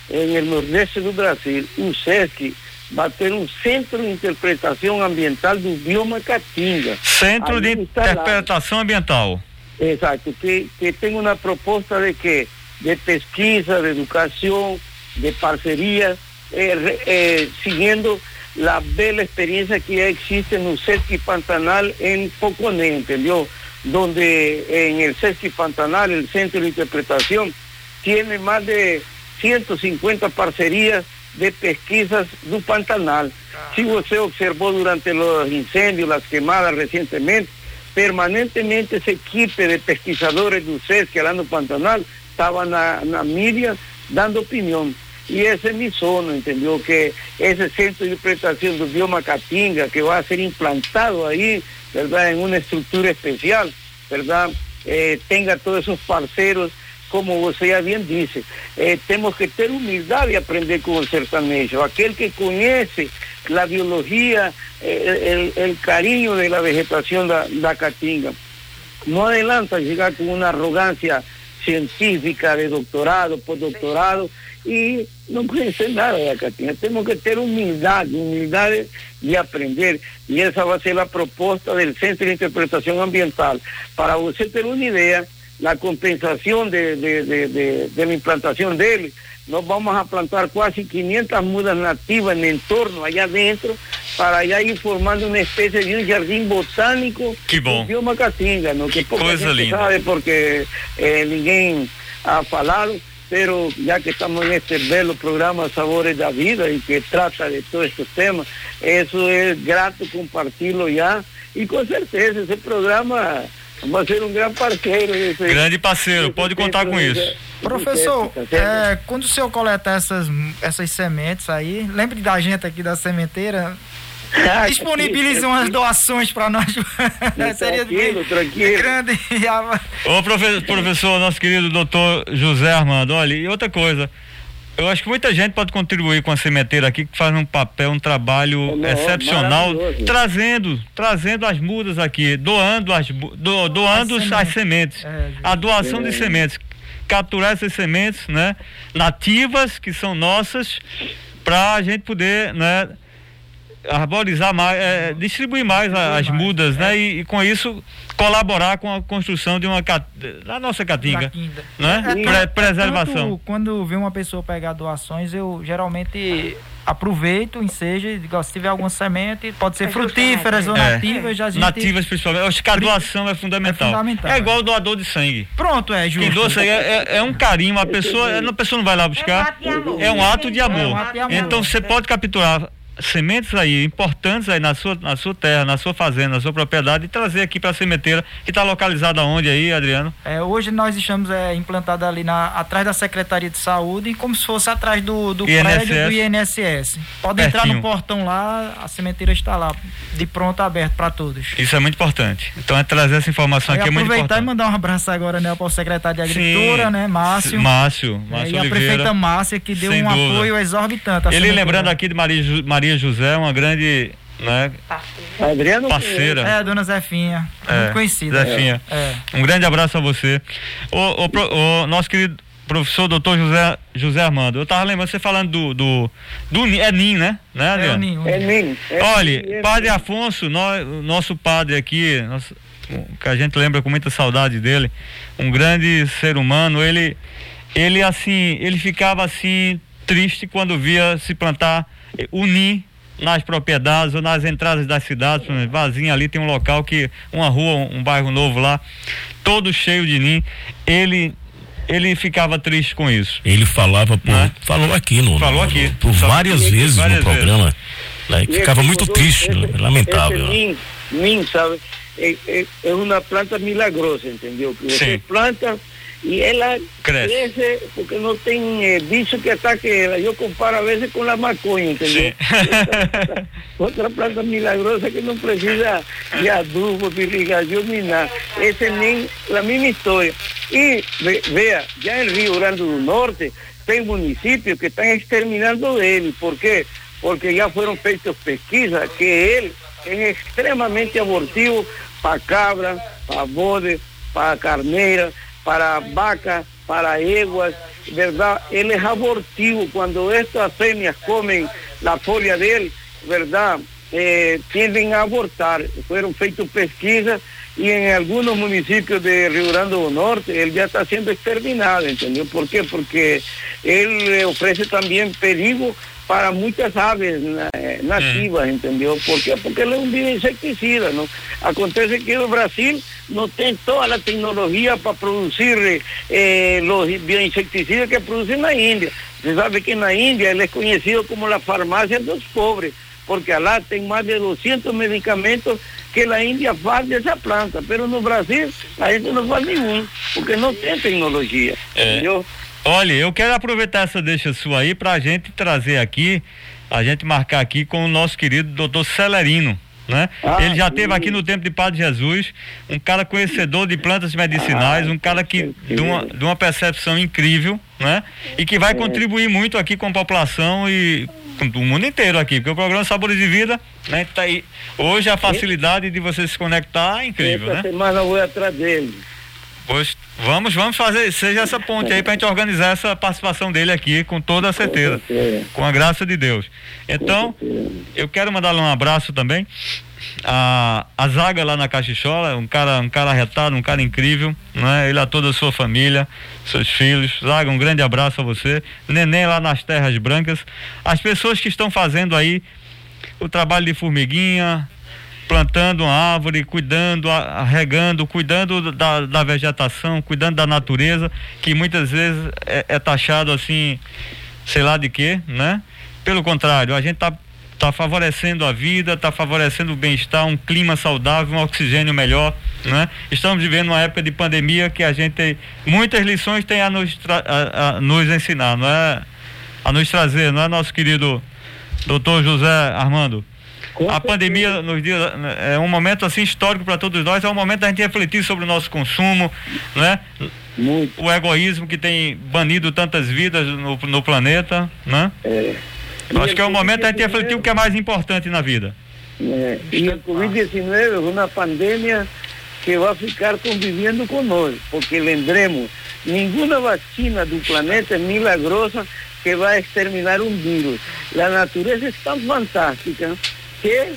no Nordeste do Brasil, o SESC vai ter um centro de interpretação ambiental do bioma Caatinga. Centro de interpretação ambiental. Exato, que, que tem uma proposta de que de pesquisa, de educación, de parcería, eh, eh, siguiendo la bella experiencia que ya existe el Sesqui Pantanal en Poconé, ¿entendió? Donde en el Sesqui Pantanal, el Centro de Interpretación, tiene más de 150 parcerías de pesquisas del Pantanal. Si usted observó durante los incendios, las quemadas recientemente, permanentemente ese equipo de pesquisadores del Sesqui hablando Pantanal estaba na, na mídia dando opinião. E esse é mi sono, entendeu? Que esse centro de interpretação do bioma Caatinga, que vai ser implantado aí, verdade, em uma estrutura especial, verdade, eh, tenha todos esses parceiros, como você já bem disse. Eh, temos que ter humildade e aprender com o sertanejo. Aquele que conhece a biologia, eh, o carinho da vegetação da, da Caatinga. Não adianta chegar com uma arrogância científica, de doctorado, postdoctorado, y no puede ser nada de acá. Tenemos que tener humildad, humildad de aprender. Y esa va a ser la propuesta del Centro de Interpretación Ambiental. Para usted tener una idea, la compensación de, de, de, de la implantación de él nos vamos a plantar casi 500 mudas nativas en el entorno, allá adentro, para allá ir formando una especie de un jardín botánico que bom. bioma Caatinga, ¿no? que poca gente linda. sabe porque eh, ninguém ha falado, pero ya que estamos en este belo programa Sabores da Vida y que trata de todos estos temas, eso es grato compartirlo ya y con certeza ese programa va a ser um grande parceiro. Esse, Grande parceiro, esse pode contar com isso. Professor, esse- é, quando o senhor coletar essas, essas sementes aí, lembre da gente aqui da sementeira, Ah, disponibilize umas doações para nós. Seria Tranquilo, tranquilo. grande. Ô profe- professor, nosso querido doutor José Armando, olha, e outra coisa, eu acho que muita gente pode contribuir com a sementeira aqui, que faz um papel, um trabalho Não, excepcional, trazendo, trazendo as mudas aqui, doando as, do- doando As as sementes. sementes, É, a doação de sementes, capturar essas sementes, né, nativas, que são nossas, para a gente poder, né, arborizar mais, é, distribuir mais a- as mais, mudas, né? E, e com isso colaborar com a construção de uma da nossa caatinga, né? É, Pre- preservação. tanto quando vê uma pessoa pegar doações, eu geralmente aproveito, e ó, se tiver alguma semente, pode ser É frutíferas ou É. nativas, já gente... Nativas principalmente. Eu acho que a doação é fundamental. É fundamental, É igual o doador de sangue. Pronto, é Quem justo. doa sangue é, é- é um carinho, a pessoa, a pessoa não vai lá buscar. É um ato de amor. É um ato de amor. É um ato de amor. Então você pode capturar sementes aí importantes aí na sua, na sua terra, na sua fazenda, na sua propriedade e trazer aqui para a sementeira que está localizada onde aí, Adriano? É, hoje nós estamos é, implantados ali na, atrás da Secretaria de Saúde, como se fosse atrás do, do INSS. prédio do INSS. Pode entrar Pertinho. no portão lá, a sementeira está lá, de pronto aberto para todos. Isso é muito importante. Então é trazer essa informação E aqui é muito aproveitar e importante. mandar um abraço agora né, para o secretário de Agricultura, Sim. né, Márcio. Márcio, É, Márcio e a Oliveira. prefeita Márcia, que deu Sem um dúvida. apoio exorbitante. Ele sementeira. lembrando aqui de Maria, Ju- Maria José, uma grande né, Adriano parceira. É, dona Zefinha, É, muito conhecida. Zefinha. É. Um grande abraço a você. O, o o nosso querido professor doutor José, José Armando, eu tava lembrando, você falando do. do, do é NIM, né? né É, ninho. É mim. É Olha, é padre. Afonso, nó- o nosso padre aqui, nosso- que a gente lembra com muita saudade dele, um grande ser humano, ele, ele assim, ele ficava assim triste quando via se plantar, unir nas propriedades ou nas entradas das cidades, por exemplo, Vazinha ali tem um local que, uma rua, um bairro novo lá, todo cheio de ninho, ele, ele ficava triste com isso. Ele falava por, Né? falou aqui no, Falou no- aqui. por Só várias vezes várias no programa, né, ficava muito triste, esse- lamentável. Esse né? NIM, NIM, sabe? es, es- es una planta milagrosa, ¿entendió? Que usted Sí. planta y ella Crece. porque no tiene bicho que ataque. Yo comparo a veces con la macoña, ¿entendió? Otra, otra planta milagrosa que no precisa de adubo, de irrigación ni nada. Es la misma historia. Y ve- vea, ya en Río Grande del Norte hay municipios que están exterminando de él. ¿Por qué? Porque ya fueron feitas pesquisas que él es extremadamente abortivo para cabras, para bodes, para carneras, para vacas, para yeguas, ¿verdad? Él es abortivo. Cuando estas femias comen la folia de él, ¿verdad? Eh, tienden a abortar. Fueron feitas pesquisas y en algunos municipios de Río Grande do Norte él ya está siendo exterminado, ¿entendió? ¿Por qué? Porque él ofrece también peligro para muchas aves eh, nativas, ¿entendió? ¿Por qué? Porque él es un bioinsecticida, ¿no? Acontece que el Brasil no tiene toda la tecnología para producir eh, los bioinsecticidas que producen la India. Se sabe que en la India él es conocido como la farmacia de los pobres, porque allá tiene más de 200 medicamentos que la India faz de esa planta, pero no Brasil a gente não faz nenhum, porque tem tecnologia. É. entendeu? Olha, eu quero aproveitar essa deixa sua aí pra gente trazer aqui, a gente marcar aqui com o nosso querido doutor Celerino. Né? Ah, Ele já esteve aqui no tempo de Padre Jesus, um cara conhecedor de plantas medicinais, Ah, um cara que de uma, de uma percepção incrível, né? E que vai contribuir muito aqui com a população e com o mundo inteiro aqui, porque o programa Sabores de Vida, né, tá aí. Hoje a facilidade de você se conectar é incrível, Essa né? semana eu vou atrás dele. Pois vamos, vamos fazer, seja essa ponte aí pra gente organizar essa participação dele aqui com toda a certeza. certeza. Com a graça de Deus. Então, eu quero mandar um abraço também. A, a Zaga lá na Caxixola, um cara, um cara retado, um cara incrível, né? Ele a toda a sua família, seus filhos. Zaga, um grande abraço a você. Neném lá nas Terras Brancas. As pessoas que estão fazendo aí o trabalho de formiguinha, plantando uma árvore, cuidando, regando, cuidando da, da vegetação, cuidando da natureza, que muitas vezes é, é taxado assim, sei lá de quê, né? Pelo contrário, a gente tá, tá favorecendo a vida, tá favorecendo o bem-estar, um clima saudável, um oxigênio melhor, né? Estamos vivendo uma época de pandemia que a gente tem muitas lições tem a nos, a- a nos ensinar, não é? A nos trazer, não é nosso querido doutor José Armando? Com a pandemia nos dias é um momento assim histórico para todos nós, é um momento da gente refletir sobre o nosso consumo, né? Muito. O egoísmo que tem banido tantas vidas no, no planeta, né? É. Acho que é o momento da gente refletir o que é mais importante na vida. É, e a Covid-19 é uma pandemia que vai ficar convivendo conosco, porque lembremos, nenhuma vacina do planeta é milagrosa que vai exterminar um vírus. A natureza é tão fantástica que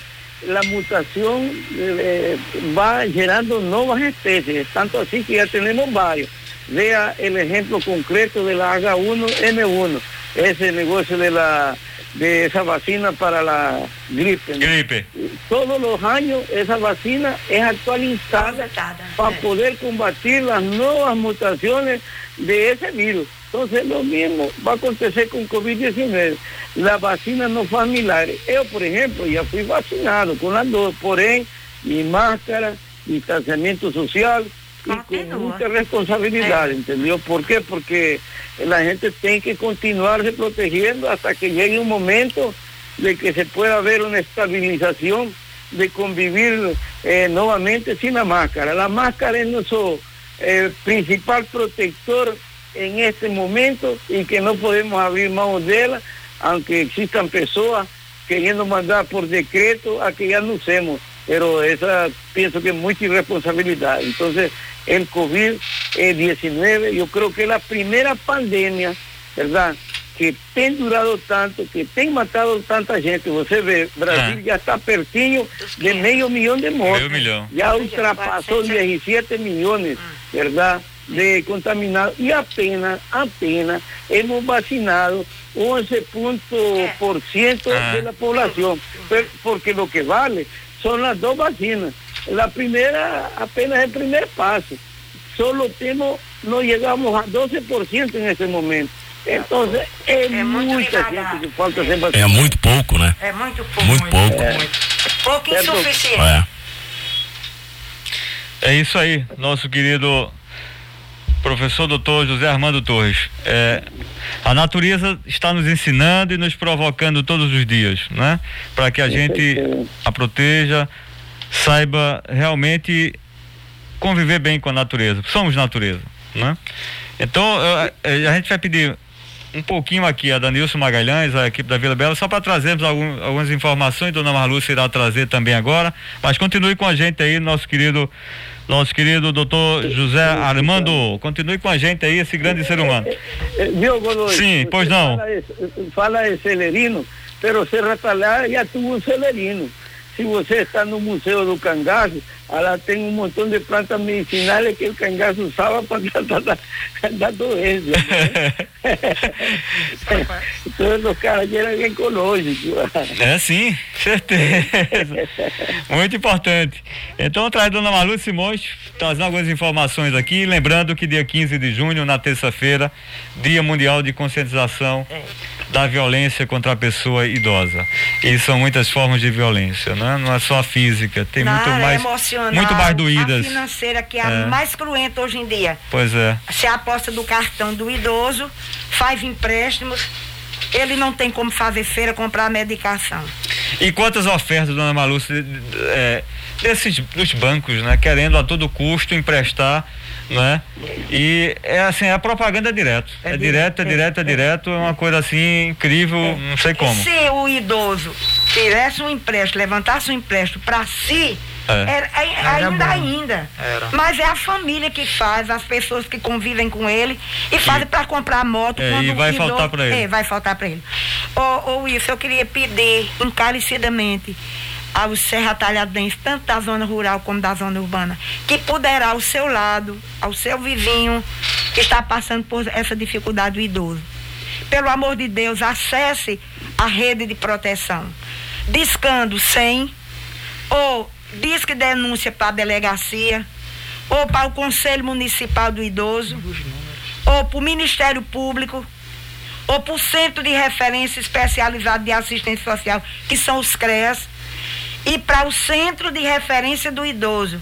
a mutação eh, vai gerando novas espécies, tanto assim que já temos vários. Vea el ejemplo concreto de la H1N1, ese negocio de la de esa vacina para la gripe. ¿no? Gripe. Todos los años esa vacina es actualizada para poder combatir las nuevas mutaciones de ese virus. Entonces lo mismo va a acontecer con COVID-19. La vacina no milagre. Yo, por ejemplo, ya fui vacinado con las dos, porém, mi máscara, distanciamiento social y con Continúa. mucha responsabilidad, Eh. ¿entendió? ¿Por qué? Porque la gente tiene que continuarse protegiendo hasta que llegue un momento de que se pueda ver una estabilización de convivir eh, nuevamente sin la máscara. La máscara es nuestro eh, principal protector en este momento y que no podemos abrir manos de ella, aunque existan personas queriendo mandar por decreto a que ya no usemos, pero esa pienso que es mucha irresponsabilidad. Entonces, el COVID-19 yo creo que es la primera pandemia, ¿verdad? Que tem durado tanto, que tem matado tanta gente. Você vê, Brasil É. já está pertinho de meio milhão de milhão. Já ultrapassou 17 milhões, ¿verdad? De contaminados. E apenas, apenas hemos vacinado 11% Ah. de la población. Pero- porque lo que vale son las dos vacinas. La primera apenas el primer paso. Solo tenemos, no llegamos a 12% en este momento. Entonces, es, Es muito mucha devagar. gente que falta ser É vacinada. muito pouco, né? É muito pouco. Muito pouco. Pouco Certo. insuficiente. É. É isso aí, nosso querido professor doutor José Armando Torres. É, a natureza está nos ensinando e nos provocando todos os dias, né? Para que a gente a proteja, saiba realmente conviver bem com a natureza. Somos natureza, né? Então, a gente vai pedir um pouquinho aqui a Danilson Magalhães, a equipe da Vila Bela, só para trazermos algum, algumas informações, Dona Marlúcia irá trazer também agora, mas continue com a gente aí, nosso querido nosso querido doutor José Armando, continue com a gente aí, esse grande ser humano. Viu, Godoy? Sim, pois não. Fala, fala celerino, pero Serra Talhada já tuvo um celerino. Se você está no Museu do Cangaço, ela tem um montão de plantas medicinais que o cangaço usava para tratar da, da doença. Né? então, os caras eram ecológicos. É sim, certeza. Muito importante. Então, traz a dona Malu Simões, trazendo algumas informações aqui. Lembrando que dia 15 de junho, na terça-feira, Dia Mundial de Conscientização. É da violência contra a pessoa idosa. E são muitas formas de violência, né? Não é só a física, tem Não, muito mais emocional, muito mais doídas. A financeira que é, é a mais cruenta hoje em dia. Pois é. Se aposta do cartão do idoso, faz empréstimos, ele não tem como fazer feira, comprar medicação. E quantas ofertas, dona Malúcia, é, desses dos bancos, né, querendo a todo custo emprestar né? E é assim, é a propaganda direto. É, é direto, é, é direto, é, é direto, é uma coisa assim incrível, é. não sei como. Se o idoso tivesse um empréstimo, levantasse um empréstimo para si, é. Era, ainda, ainda. Era. Mas é a família que faz, as pessoas que convivem com ele e fazem para comprar moto. É, e vai idoso, faltar para ele. É, vai faltar para ele. Ou, ou isso, eu queria pedir encarecidamente aos serra talhadenses, tanto da zona rural como da zona urbana, que poderá ao seu lado, ao seu vizinho, que está passando por essa dificuldade do idoso. Pelo amor de Deus, acesse a rede de proteção. Discando 100 ou disque denúncia para a delegacia ou para o Conselho Municipal do Idoso ou para o Ministério Público ou para o Centro de Referência Especializado de Assistência Social, que são os CREAS, e para o Centro de Referência do Idoso.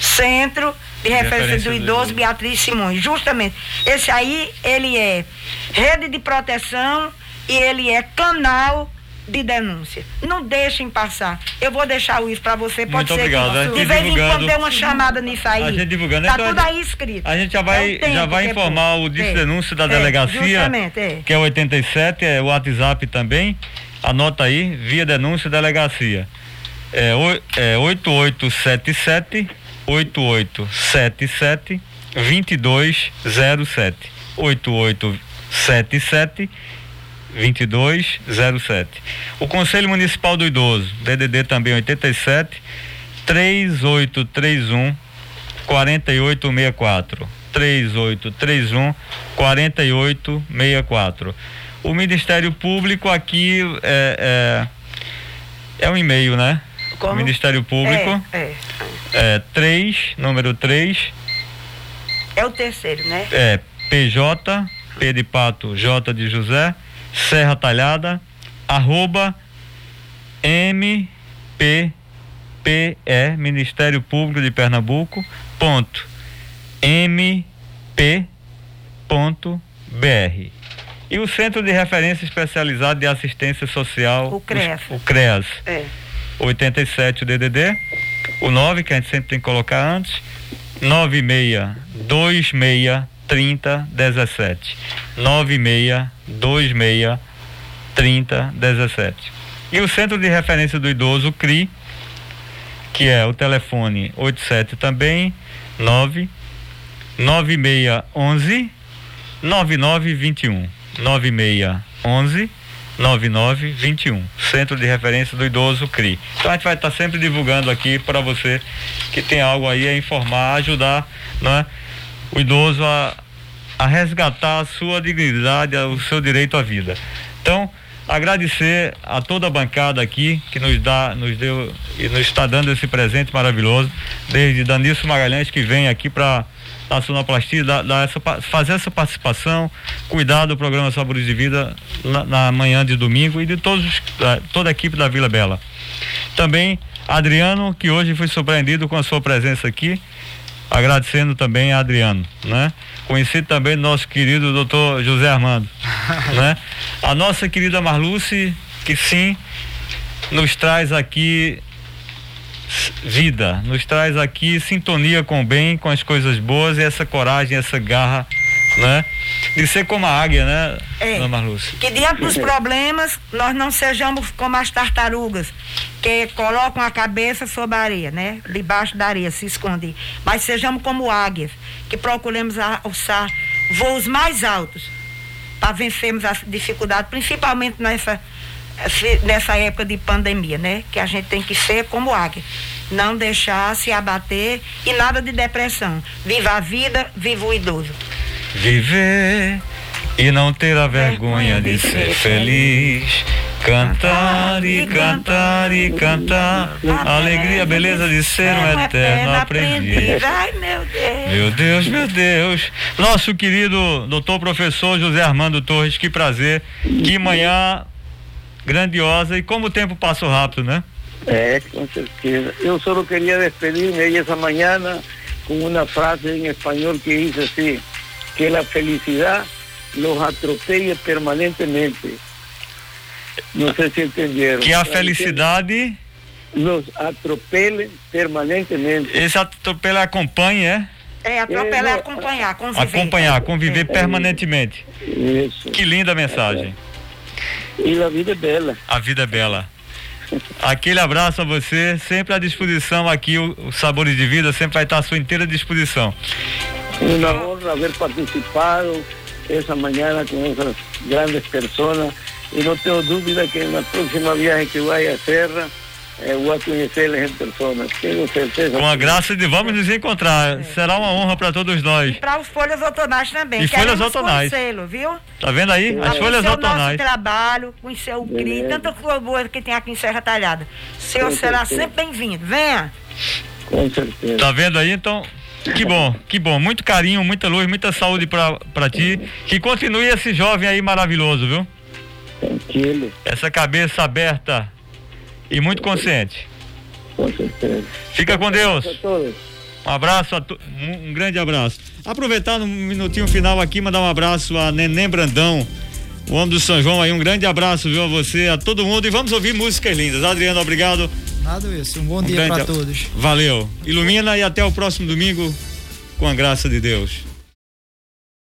Centro de, de Referência, referência, do, do Idoso, Beatriz Simões. Justamente. Esse aí, ele é rede de proteção e ele é canal de denúncia. Não deixem passar. Eu vou deixar o isso para você, pode Muito ser obrigado. que de vez em quando dê uma chamada nisso aí. A gente divulgando. Tá então, tudo aí escrito. A gente já vai, é já vai informar o disco é, denúncia da é, delegacia, é. que é 87, é o WhatsApp também. Anota aí, via denúncia delegacia é, é 8877 8877 2207 8877 2207. O Conselho Municipal do Idoso, DDD também 87 3831 4864 3831 4864. O Ministério Público aqui é, é, é um e-mail, né? Como? Ministério Público. É, é. é 3, número 3. É o terceiro, né? É, PJ, P de Pato, J de José, Serra Talhada, arroba MPPE, Ministério Público de Pernambuco, ponto, MP, ponto, BR. E o Centro de Referência Especializado de Assistência Social, o CREAS. O, o CREAS. É. 87 o DDD, o 9 que a gente sempre tem que colocar antes, 96 26 30 17. 96 26 30 17. E o Centro de Referência do Idoso, CRI, que é o telefone 87 também, 9 9611 9921. 9611 9921, Centro de Referência do Idoso CRI. Então a gente vai estar tá sempre divulgando aqui para você que tem algo aí a informar, ajudar né, o idoso a, a resgatar a sua dignidade, o seu direito à vida. Então, agradecer a toda a bancada aqui que nos dá, nos deu e nos está dando esse presente maravilhoso, desde Danilson Magalhães que vem aqui para da sonoplastia, da, da essa, fazer essa participação, cuidar do programa Sabores de Vida na, na manhã de domingo e de todos, toda a equipe da Vila Bela. Também Adriano, que hoje foi surpreendido com a sua presença aqui, agradecendo também a Adriano, né? Conhecido também nosso querido doutor José Armando, né? A nossa querida Marluce, que sim, nos traz aqui vida, nos traz aqui sintonia com o bem, com as coisas boas e essa coragem, essa garra, né? De ser como a águia, né, É. Dona Marluce? Que diante dos problemas, nós não sejamos como as tartarugas, que colocam a cabeça sobre a areia, né? Debaixo da areia, se escondem. Mas sejamos como águias, que procuremos alçar voos mais altos para vencermos as dificuldades, principalmente nessa, nessa época de pandemia, né? Que a gente tem que ser como águia. Não deixar se abater e nada de depressão. Viva a vida, viva o idoso. Viver e não ter a vergonha de ser feliz. Cantar e cantar e cantar. A alegria, beleza de ser um eterno aprendiz. Ai, meu Deus. Meu Deus, meu Deus. Nosso querido doutor professor José Armando Torres, que prazer. Que manhã grandiosa. E como o tempo passou rápido, né? Eh, con certeza. Yo solo quería despedirme esa mañana con una frase en español que dice así, que la felicidad los atropelle permanentemente. No sé si entendieron. Que a felicidade, Los atropele permanentemente. esse atropelo acompanhe, é? É, atropelar é É, acompanhar, conviver. Acompanhar, conviver permanentemente. Eso. Que linda mensagem. Y la vida es bella. A vida é bela. Aquele abraço a você, sempre à disposição aqui, o, o Sabores de Vida sempre vai estar à sua inteira disposição. Una honra haber participado esa mañana con esas grandes personas y no tengo duda que en la próxima viaje que vaya a hacer eh, voy a conocerles en persona. Tengo certeza. Com a graça de vamos nos encontrar. Será uma honra para todos nós. Para os folhas outonais também. E folhas outonais. conhecê-lo, viu? Tá vendo aí? As Pra folhas conhecer o nosso outonais. trabalho, conhecer o CRI, tanta coisa boa que tem aqui em Serra Talhada. O senhor Com será certeza. sempre bem-vindo. Venha. Con certeza. Tá vendo aí? Então, que bom, que bom. Muito carinho, muita luz, muita saúde pra, pra ti. Que continue esse jovem aí maravilhoso, viu? Tranquilo, Essa cabeça aberta e muito consciente. con certeza. Fica com Deus. A todos. Um abraço, a to... um, grande abraço. Aproveitar no minutinho final aqui, mandar um abraço a Neném Brandão, o homem do São João aí. Um grande abraço, viu, a você, a todo mundo. E vamos ouvir músicas lindas. Adriano, obrigado. Nada isso. Um bom Um dia para a- todos. Valeu. Ilumina e até o próximo domingo, com a graça de Deus.